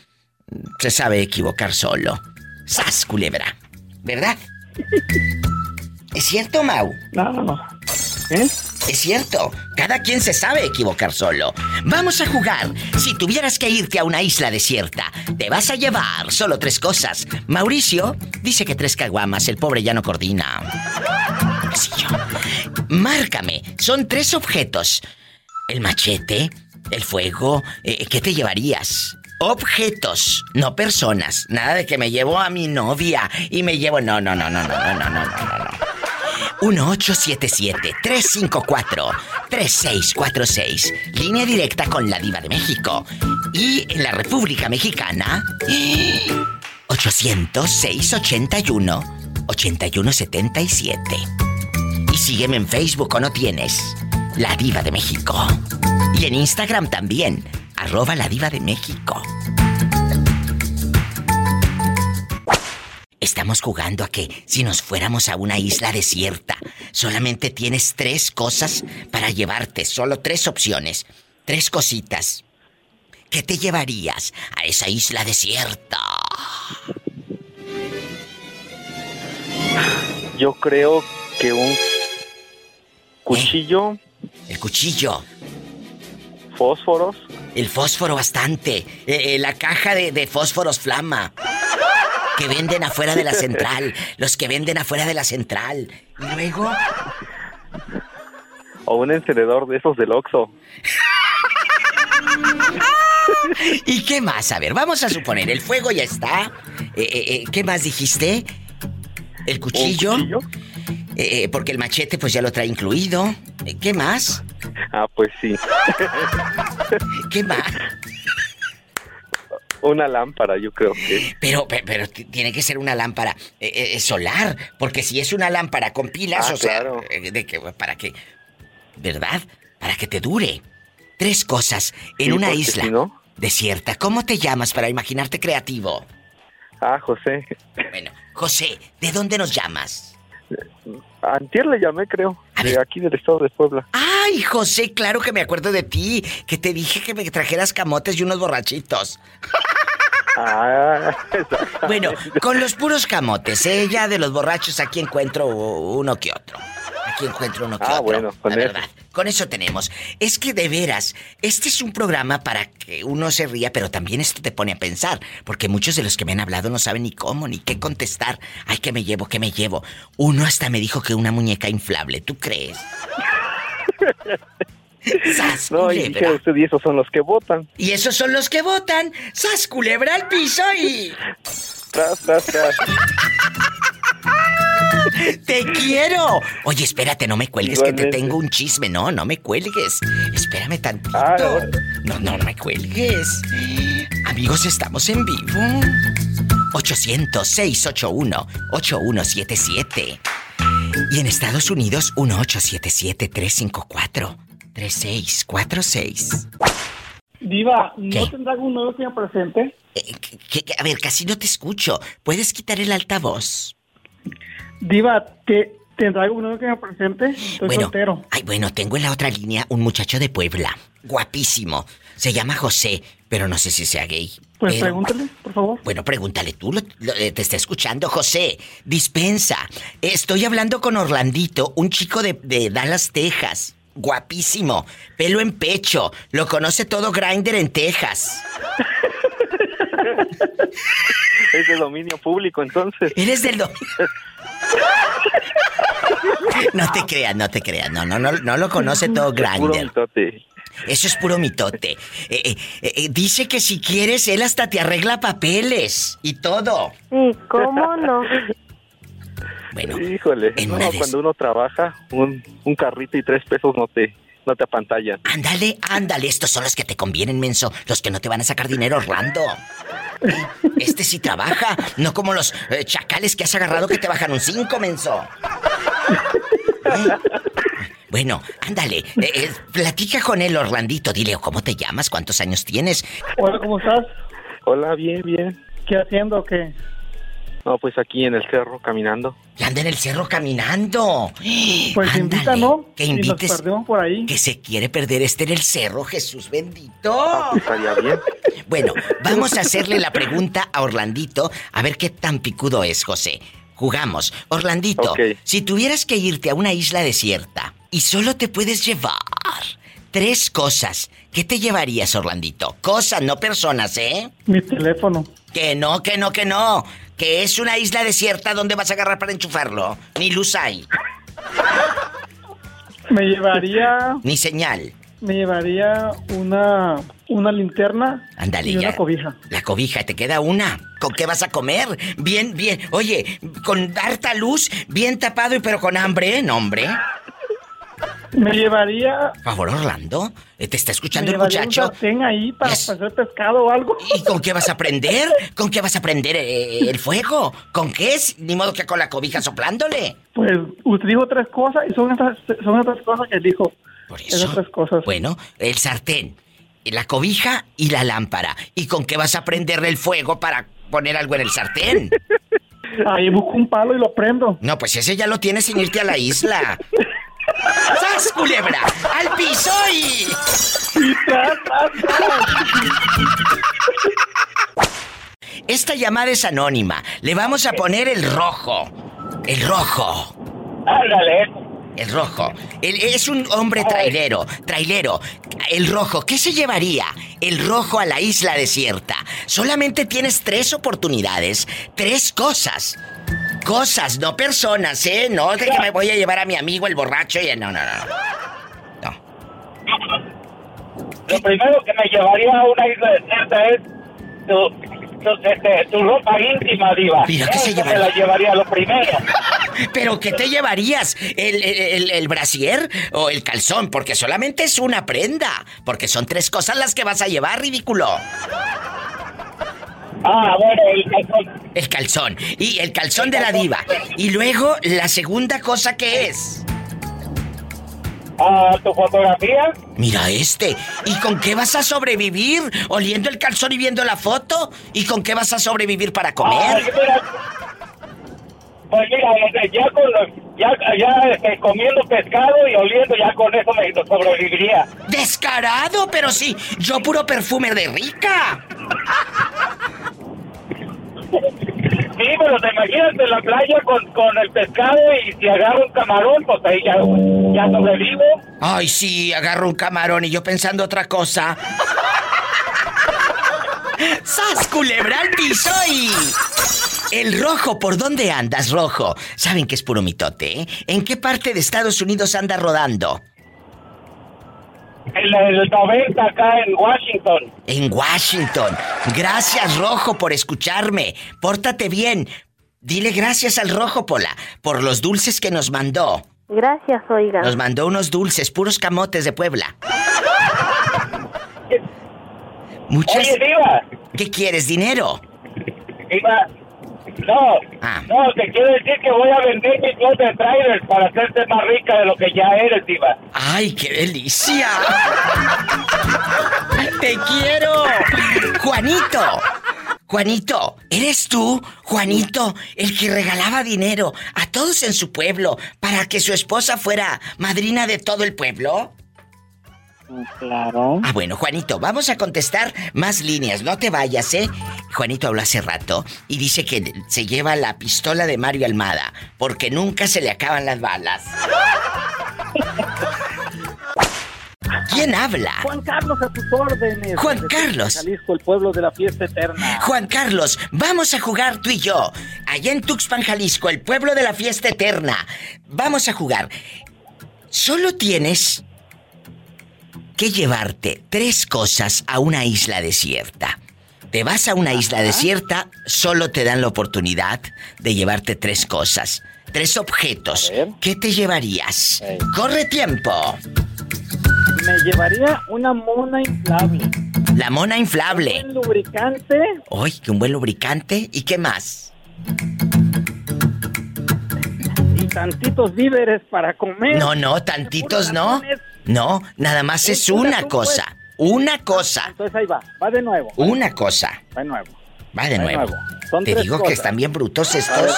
se sabe equivocar solo. ¡Sas, culebra! ¿Verdad? ¿Es cierto, Mau? No, no. ¿Eh? Es cierto, cada quien se sabe equivocar solo. Vamos a jugar. Si tuvieras que irte a una isla desierta, te vas a llevar solo tres cosas. Mauricio dice que tres caguamas, el pobre ya no coordina. ¿Qué sé yo? Márcame, son tres objetos. El machete, el fuego, eh, ¿qué te llevarías? Objetos, no personas. Nada de que me llevo a mi novia y me llevo... No, no, no, no, no, no, no, no, no, no. 1877-354-3646. Línea directa con la diva de México. Y en la República Mexicana, 800-681-8177. Y sígueme en Facebook o no tienes. La diva de México. Y en Instagram también. Arroba la diva de México. Estamos jugando a que si nos fuéramos a una isla desierta, solamente tienes tres cosas para llevarte, solo tres opciones, tres cositas. ¿Qué te llevarías a esa isla desierta? Yo creo que un cuchillo, El cuchillo, fósforos, el fósforo bastante, eh, eh, la caja de, de fósforos flama. Que venden afuera de la central, los que venden afuera de la central. Y luego, o un encendedor de esos del Oxxo. ¿Y qué más? A ver, vamos a suponer, el fuego ya está. Eh, ¿Qué más dijiste? ¿El cuchillo? Eh, eh, porque el machete pues ya lo trae incluido. Eh, ¿Qué más? Ah, pues sí. ¿Qué más? Una lámpara, yo creo que. Pero, pe- pero, t- tiene que ser una lámpara eh, eh, solar, porque si es una lámpara con pilas, Ah, o sea, claro. de que para que, ¿verdad? Para que te dure. Tres cosas en Sí, una isla si no- desierta. ¿Cómo te llamas para imaginarte creativo? Ah, José. Bueno, José, ¿de dónde nos llamas? Antier le llamé, creo. De aquí del estado de Puebla. Ay, José, claro que me acuerdo de ti, que te dije que me trajeras camotes y unos borrachitos. Ah, Bueno, con los puros camotes, ¿eh? Ya de los borrachos aquí encuentro uno que otro. Aquí encuentro uno que Ah, otro. bueno, con la eso. verdad. Con eso tenemos. Es que de veras, este es un programa para que uno se ría, pero también esto te pone a pensar. Porque muchos de los que me han hablado no saben ni cómo, ni qué contestar. Ay, ¿qué me llevo? ¿Qué me llevo? Uno hasta me dijo que una muñeca inflable. ¿Tú crees? ¡Sas, No, y culebra! usted, y esos son los que votan. Y esos son los que votan. ¡Sas, culebra al piso y... Tras, tras, tras. ¡Te quiero! Oye, espérate, no me cuelgues que te tengo un chisme. No, no me cuelgues. Espérame tantito. Ah. No, no, no me cuelgues. Amigos, estamos en vivo. 800-681-8177. Y en Estados Unidos, 1877-354-3646. Diva, ¿Qué? ¿no tendrá algún nuevo que me presente? ¿Qué- qué? A ver, casi no te escucho. ¿Puedes quitar el altavoz? Diva, ¿te, ¿tendrá algún nuevo que me presente? Estoy Bueno, soltero. ay, bueno, tengo en la otra línea un muchacho de Puebla, guapísimo. Se llama José, pero no sé si sea gay. Pues Pero- pregúntale, por favor. Bueno, pregúntale tú, lo- lo- eh, te está escuchando, José. Dispensa. Estoy hablando con Orlandito, un chico de, de Dallas, Texas. Guapísimo, pelo en pecho, lo conoce todo Grinder en Texas. Es de dominio público, entonces. Eres del do- No te creas, no te creas, no, no, no, no lo conoce todo Grinder. Eso es puro mitote. Eh, eh, eh, dice que si quieres, él hasta te arregla papeles y todo. ¿Y cómo no? Bueno, Híjole, en no, una de cuando uno trabaja, un, un carrito y tres pesos no te, no te apantallan. Ándale, ándale, estos son los que te convienen, menso, los que no te van a sacar dinero, Orlando. Este sí trabaja, no como los eh, chacales que has agarrado que te bajan un 5, menso. Bueno, ándale, eh, eh, platica con él, Orlandito, dile cómo te llamas, cuántos años tienes. Hola, ¿cómo estás? Hola, bien, bien. ¿Qué haciendo o qué? No, pues aquí en el cerro caminando. Que anda en el cerro caminando. Pues Ándale, invita, ¿no? Que Y nos invites. perdemos por ahí. Que se quiere perder este en el cerro, Jesús bendito. Ah, pues estaría bien. Bueno, vamos a hacerle la pregunta a Orlandito, a ver qué tan picudo es, José. Jugamos. Orlandito, si tuvieras que irte a una isla desierta y solo te puedes llevar tres cosas, ¿qué te llevarías, Orlandito? Cosas, no personas, ¿eh? Mi teléfono. Que no, que no, que no. Que es una isla desierta donde vas a agarrar para enchufarlo. Ni luz hay, Me llevaría, ni señal. me llevaría una, una linterna Ándale, y una ya. cobija. La cobija, te queda una. ¿Con qué vas a comer? Bien, bien. Oye, con harta luz, bien tapado y pero con hambre, ¿eh? No, hombre. Me llevaría, Por favor, Orlando. eh, ¿Te está me escuchando el un muchacho? sartén ahí para, para hacer pescado o algo. ¿Y con qué vas a prender? ¿Con qué vas a prender eh, el fuego? ¿Con qué es? Ni modo que con la cobija soplándole. Pues usted dijo tres cosas y son estas, son estas cosas que dijo. Por Esas tres cosas. Bueno, el sartén, la cobija y la lámpara. ¿Y con qué vas a prenderle el fuego para poner algo en el sartén? Ahí busco un palo y lo prendo. No, pues ese ya lo tienes sin irte a la isla. ¡Sas, culebra! ¡Al piso y... Esta llamada es anónima. Le vamos a poner el rojo. El rojo. Ándale. El rojo. Es un hombre trailero. Trailero. El rojo. ¿Qué se llevaría el rojo a la isla desierta? Solamente tienes tres oportunidades. Tres cosas. Cosas, no personas, ¿eh? No de que me voy a llevar a mi amigo el borracho y... No, no, no. Lo primero que me llevaría a una isla desierta es tu, tu, este, tu ropa íntima, diva. Mira, ¿qué se llevaría? me la llevaría lo primero. ¿Pero qué te llevarías? ¿El, el, el- el brasier o el calzón? Porque solamente es una prenda. Porque son tres cosas las que vas a llevar, ridículo. Ah, bueno, el calzón. El calzón. Y el calzón de la diva. Y luego, la segunda cosa que es. Ah, tu fotografía. Mira este. ¿Y con qué vas a sobrevivir? ¿Oliendo el calzón y viendo la foto? ¿Y con qué vas a sobrevivir para Ah, comer? mira, pues mira, este, ya con los- ya, ya este, comiendo pescado y oliendo, ya con eso me sobreviviría. ¡Descarado! Pero sí, yo puro perfume de rica. Sí, pero te imaginas en la playa con, con el pescado y si agarro un camarón, pues ahí ya, ya sobrevivo. Ay, sí, agarro un camarón y yo pensando otra cosa. ¡Sas, culebra al piso y... El rojo, ¿por dónde andas, rojo? Saben que es puro mitote, ¿eh? ¿En qué parte de Estados Unidos anda rodando? En el 90 acá en Washington. En Washington. Gracias, Rojo, por escucharme. Pórtate bien. Dile gracias al Rojo, Pola, por los dulces que nos mandó. Gracias, oiga. Nos mandó unos dulces, puros camotes de Puebla. Muchas... Oye, Diva. ¿Qué quieres, dinero? Diva, no, no, te quiero decir que voy a vender mi club de trailers para hacerte más rica de lo que ya eres, Diva. ¡Ay, qué delicia! ¡Te quiero! Juanito, Juanito, ¿eres tú, Juanito, el que regalaba dinero a todos en su pueblo para que su esposa fuera madrina de todo el pueblo? Claro. Ah, bueno, Juanito, vamos a contestar más líneas. No te vayas, ¿eh? Juanito habló hace rato y dice que se lleva la pistola de Mario Almada porque nunca se le acaban las balas. ¿Quién habla? Juan Carlos a tus órdenes. Juan Desde Carlos. Jalisco, el pueblo de la fiesta eterna. Juan Carlos, vamos a jugar tú y yo. Allá en Tuxpan, Jalisco, el pueblo de la fiesta eterna. Vamos a jugar. Solo tienes que llevarte tres cosas a una isla desierta. Te vas a una isla desierta, solo te dan la oportunidad de llevarte tres cosas. Tres objetos. ¿Qué te llevarías? Corre tiempo. Me llevaría una mona inflable. La mona inflable. Un lubricante. ¡Ay, que un buen lubricante! ¿Y qué más? Y tantitos víveres para comer. No, no, tantitos no. No, nada más es una cosa. Una cosa. Entonces ahí va, va de nuevo. Una cosa. Va de nuevo. Va de Va de nuevo. Son Te digo que están bien brutos estos.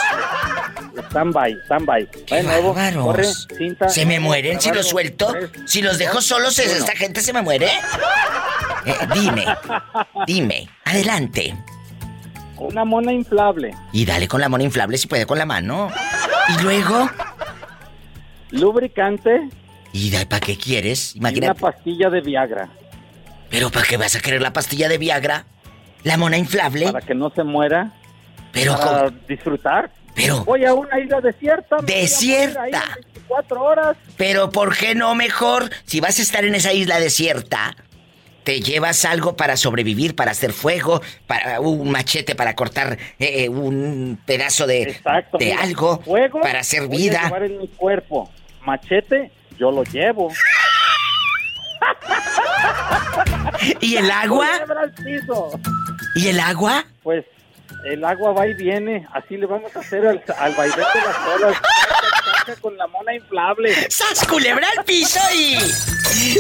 Stand by, stand by. Va ¡Qué de nuevo. Corre, cinta. ¿Se me mueren si los suelto? Tres, Si los dejo solos, uno. ¿esta gente se me muere? Eh, dime, dime, adelante. Una mona inflable. Y dale con la mano inflable si puede con la mano. Y luego, Lubricante. ¿Y para qué quieres? Y una Imagínate. pastilla de Viagra. ¿Pero para qué vas a querer la pastilla de Viagra? ¿La mona inflable? Para que no se muera. Pero para disfrutar. Pero- Voy a una isla desierta. Desierta. morir ahí 24 horas. Pero ¿por qué no mejor? Si vas a estar en esa isla desierta, te llevas algo para sobrevivir, para hacer fuego, para un machete para cortar eh, eh, un pedazo de, Exacto, de mira, algo, fuego para hacer voy a vida. llevar en mi cuerpo. Machete, yo lo llevo. ¿Y el agua? ¿Y el agua? Pues el agua va y viene. Así le vamos a hacer al, al vaivén de las olas. Con la mona inflable. ¡Sas, culebra al piso y...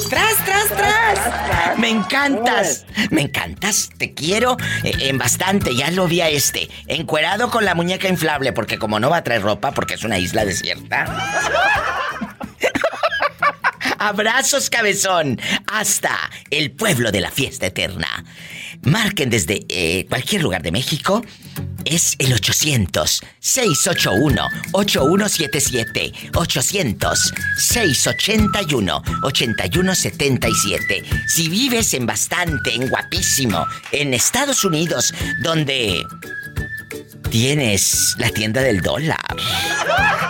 ¡Tras, tras, tras! Me encantas, me encantas, te quiero eh, en bastante, ya lo vi a este, encuerado con la muñeca inflable, porque como no va a traer ropa, porque es una isla desierta. Abrazos, cabezón, hasta el pueblo de la fiesta eterna. Marquen desde eh, cualquier lugar de México. Es el 800-681-8177. 800-681-8177. Si vives en bastante, en guapísimo, en Estados Unidos, donde tienes la tienda del dólar,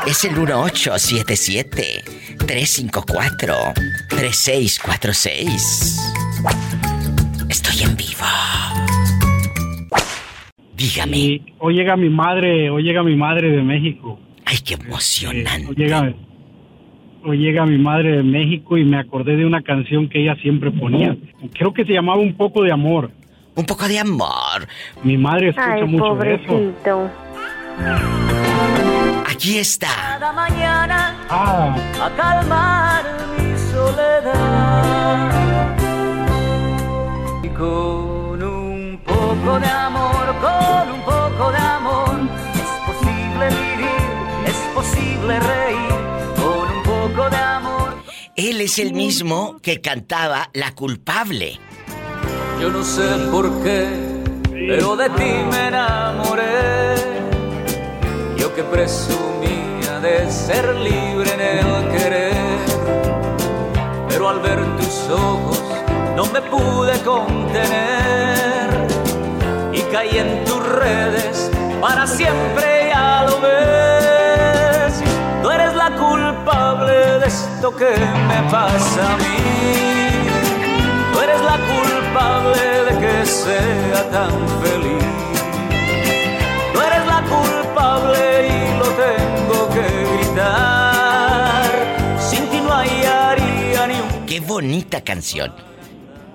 es el 1877-354-3646. Estoy en vivo. Dígame. Y hoy llega mi madre, hoy llega mi madre de México. Ay, qué emocionante. Hoy llega, hoy llega mi madre de México y me acordé de una canción que ella siempre ponía. Creo que se llamaba Un poco de amor. Un poco de amor. Mi madre escucha Ay, mucho de eso. pobrecito. Aquí está. Cada mañana Ah, a calmar mi soledad. Y con un poco de amor, con un poco de amor, es posible vivir, es posible reír, con un poco de amor. Él es el mismo que cantaba La culpable. Yo no sé por qué, pero de ti me enamoré. Yo que presumía de ser libre en el querer, pero al ver tus ojos no me pude contener y caí en tus redes para siempre ya lo ves. Tú eres la culpable de esto que me pasa a mí. Eres la culpable de que sea tan feliz. Tú eres la culpable y lo tengo que gritar. Sin ti no hallaría ni un Qué bonita canción.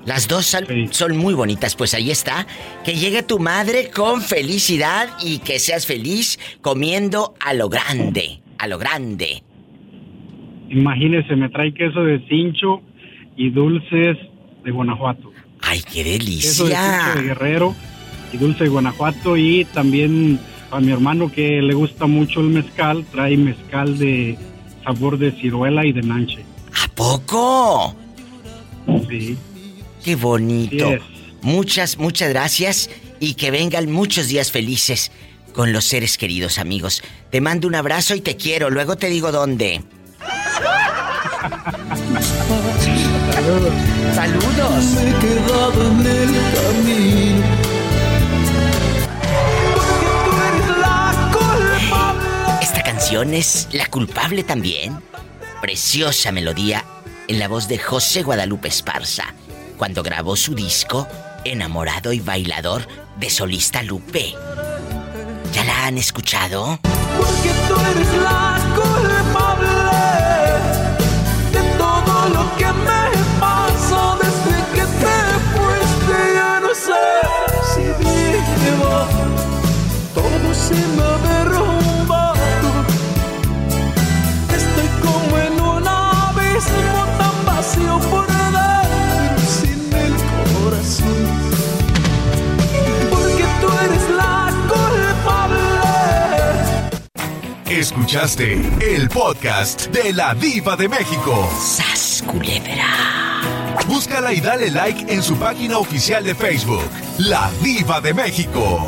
Las dos son, son muy bonitas, pues ahí está. Que llegue tu madre con felicidad y que seas feliz comiendo a lo grande, a lo grande. imagínese, me trae queso de cincho y dulces de Guanajuato. ¡Ay, qué de delicia! cincho de Guerrero y dulce de Guanajuato y también a mi hermano que le gusta mucho el mezcal, trae mezcal de sabor de ciruela y de nanche. ¿A poco? Sí. Qué bonito. Es. Muchas, muchas gracias y que vengan muchos días felices con los seres queridos amigos. Te mando un abrazo y te quiero. Luego te digo dónde. Saludos. Me he quedado en el camino. Esta canción es La culpable también. Preciosa melodía en la voz de José Guadalupe Esparza, cuando grabó su disco Enamorado y Bailador de Solista Lupe. ¿Ya la han escuchado? Porque tú eres la abismo tan vacío por dentro, sin el corazón. Porque tú eres la culpable. Escuchaste el podcast de la Diva de México. ¡Sas, culebra! Búscala y dale like en su página oficial de Facebook, La Diva de México.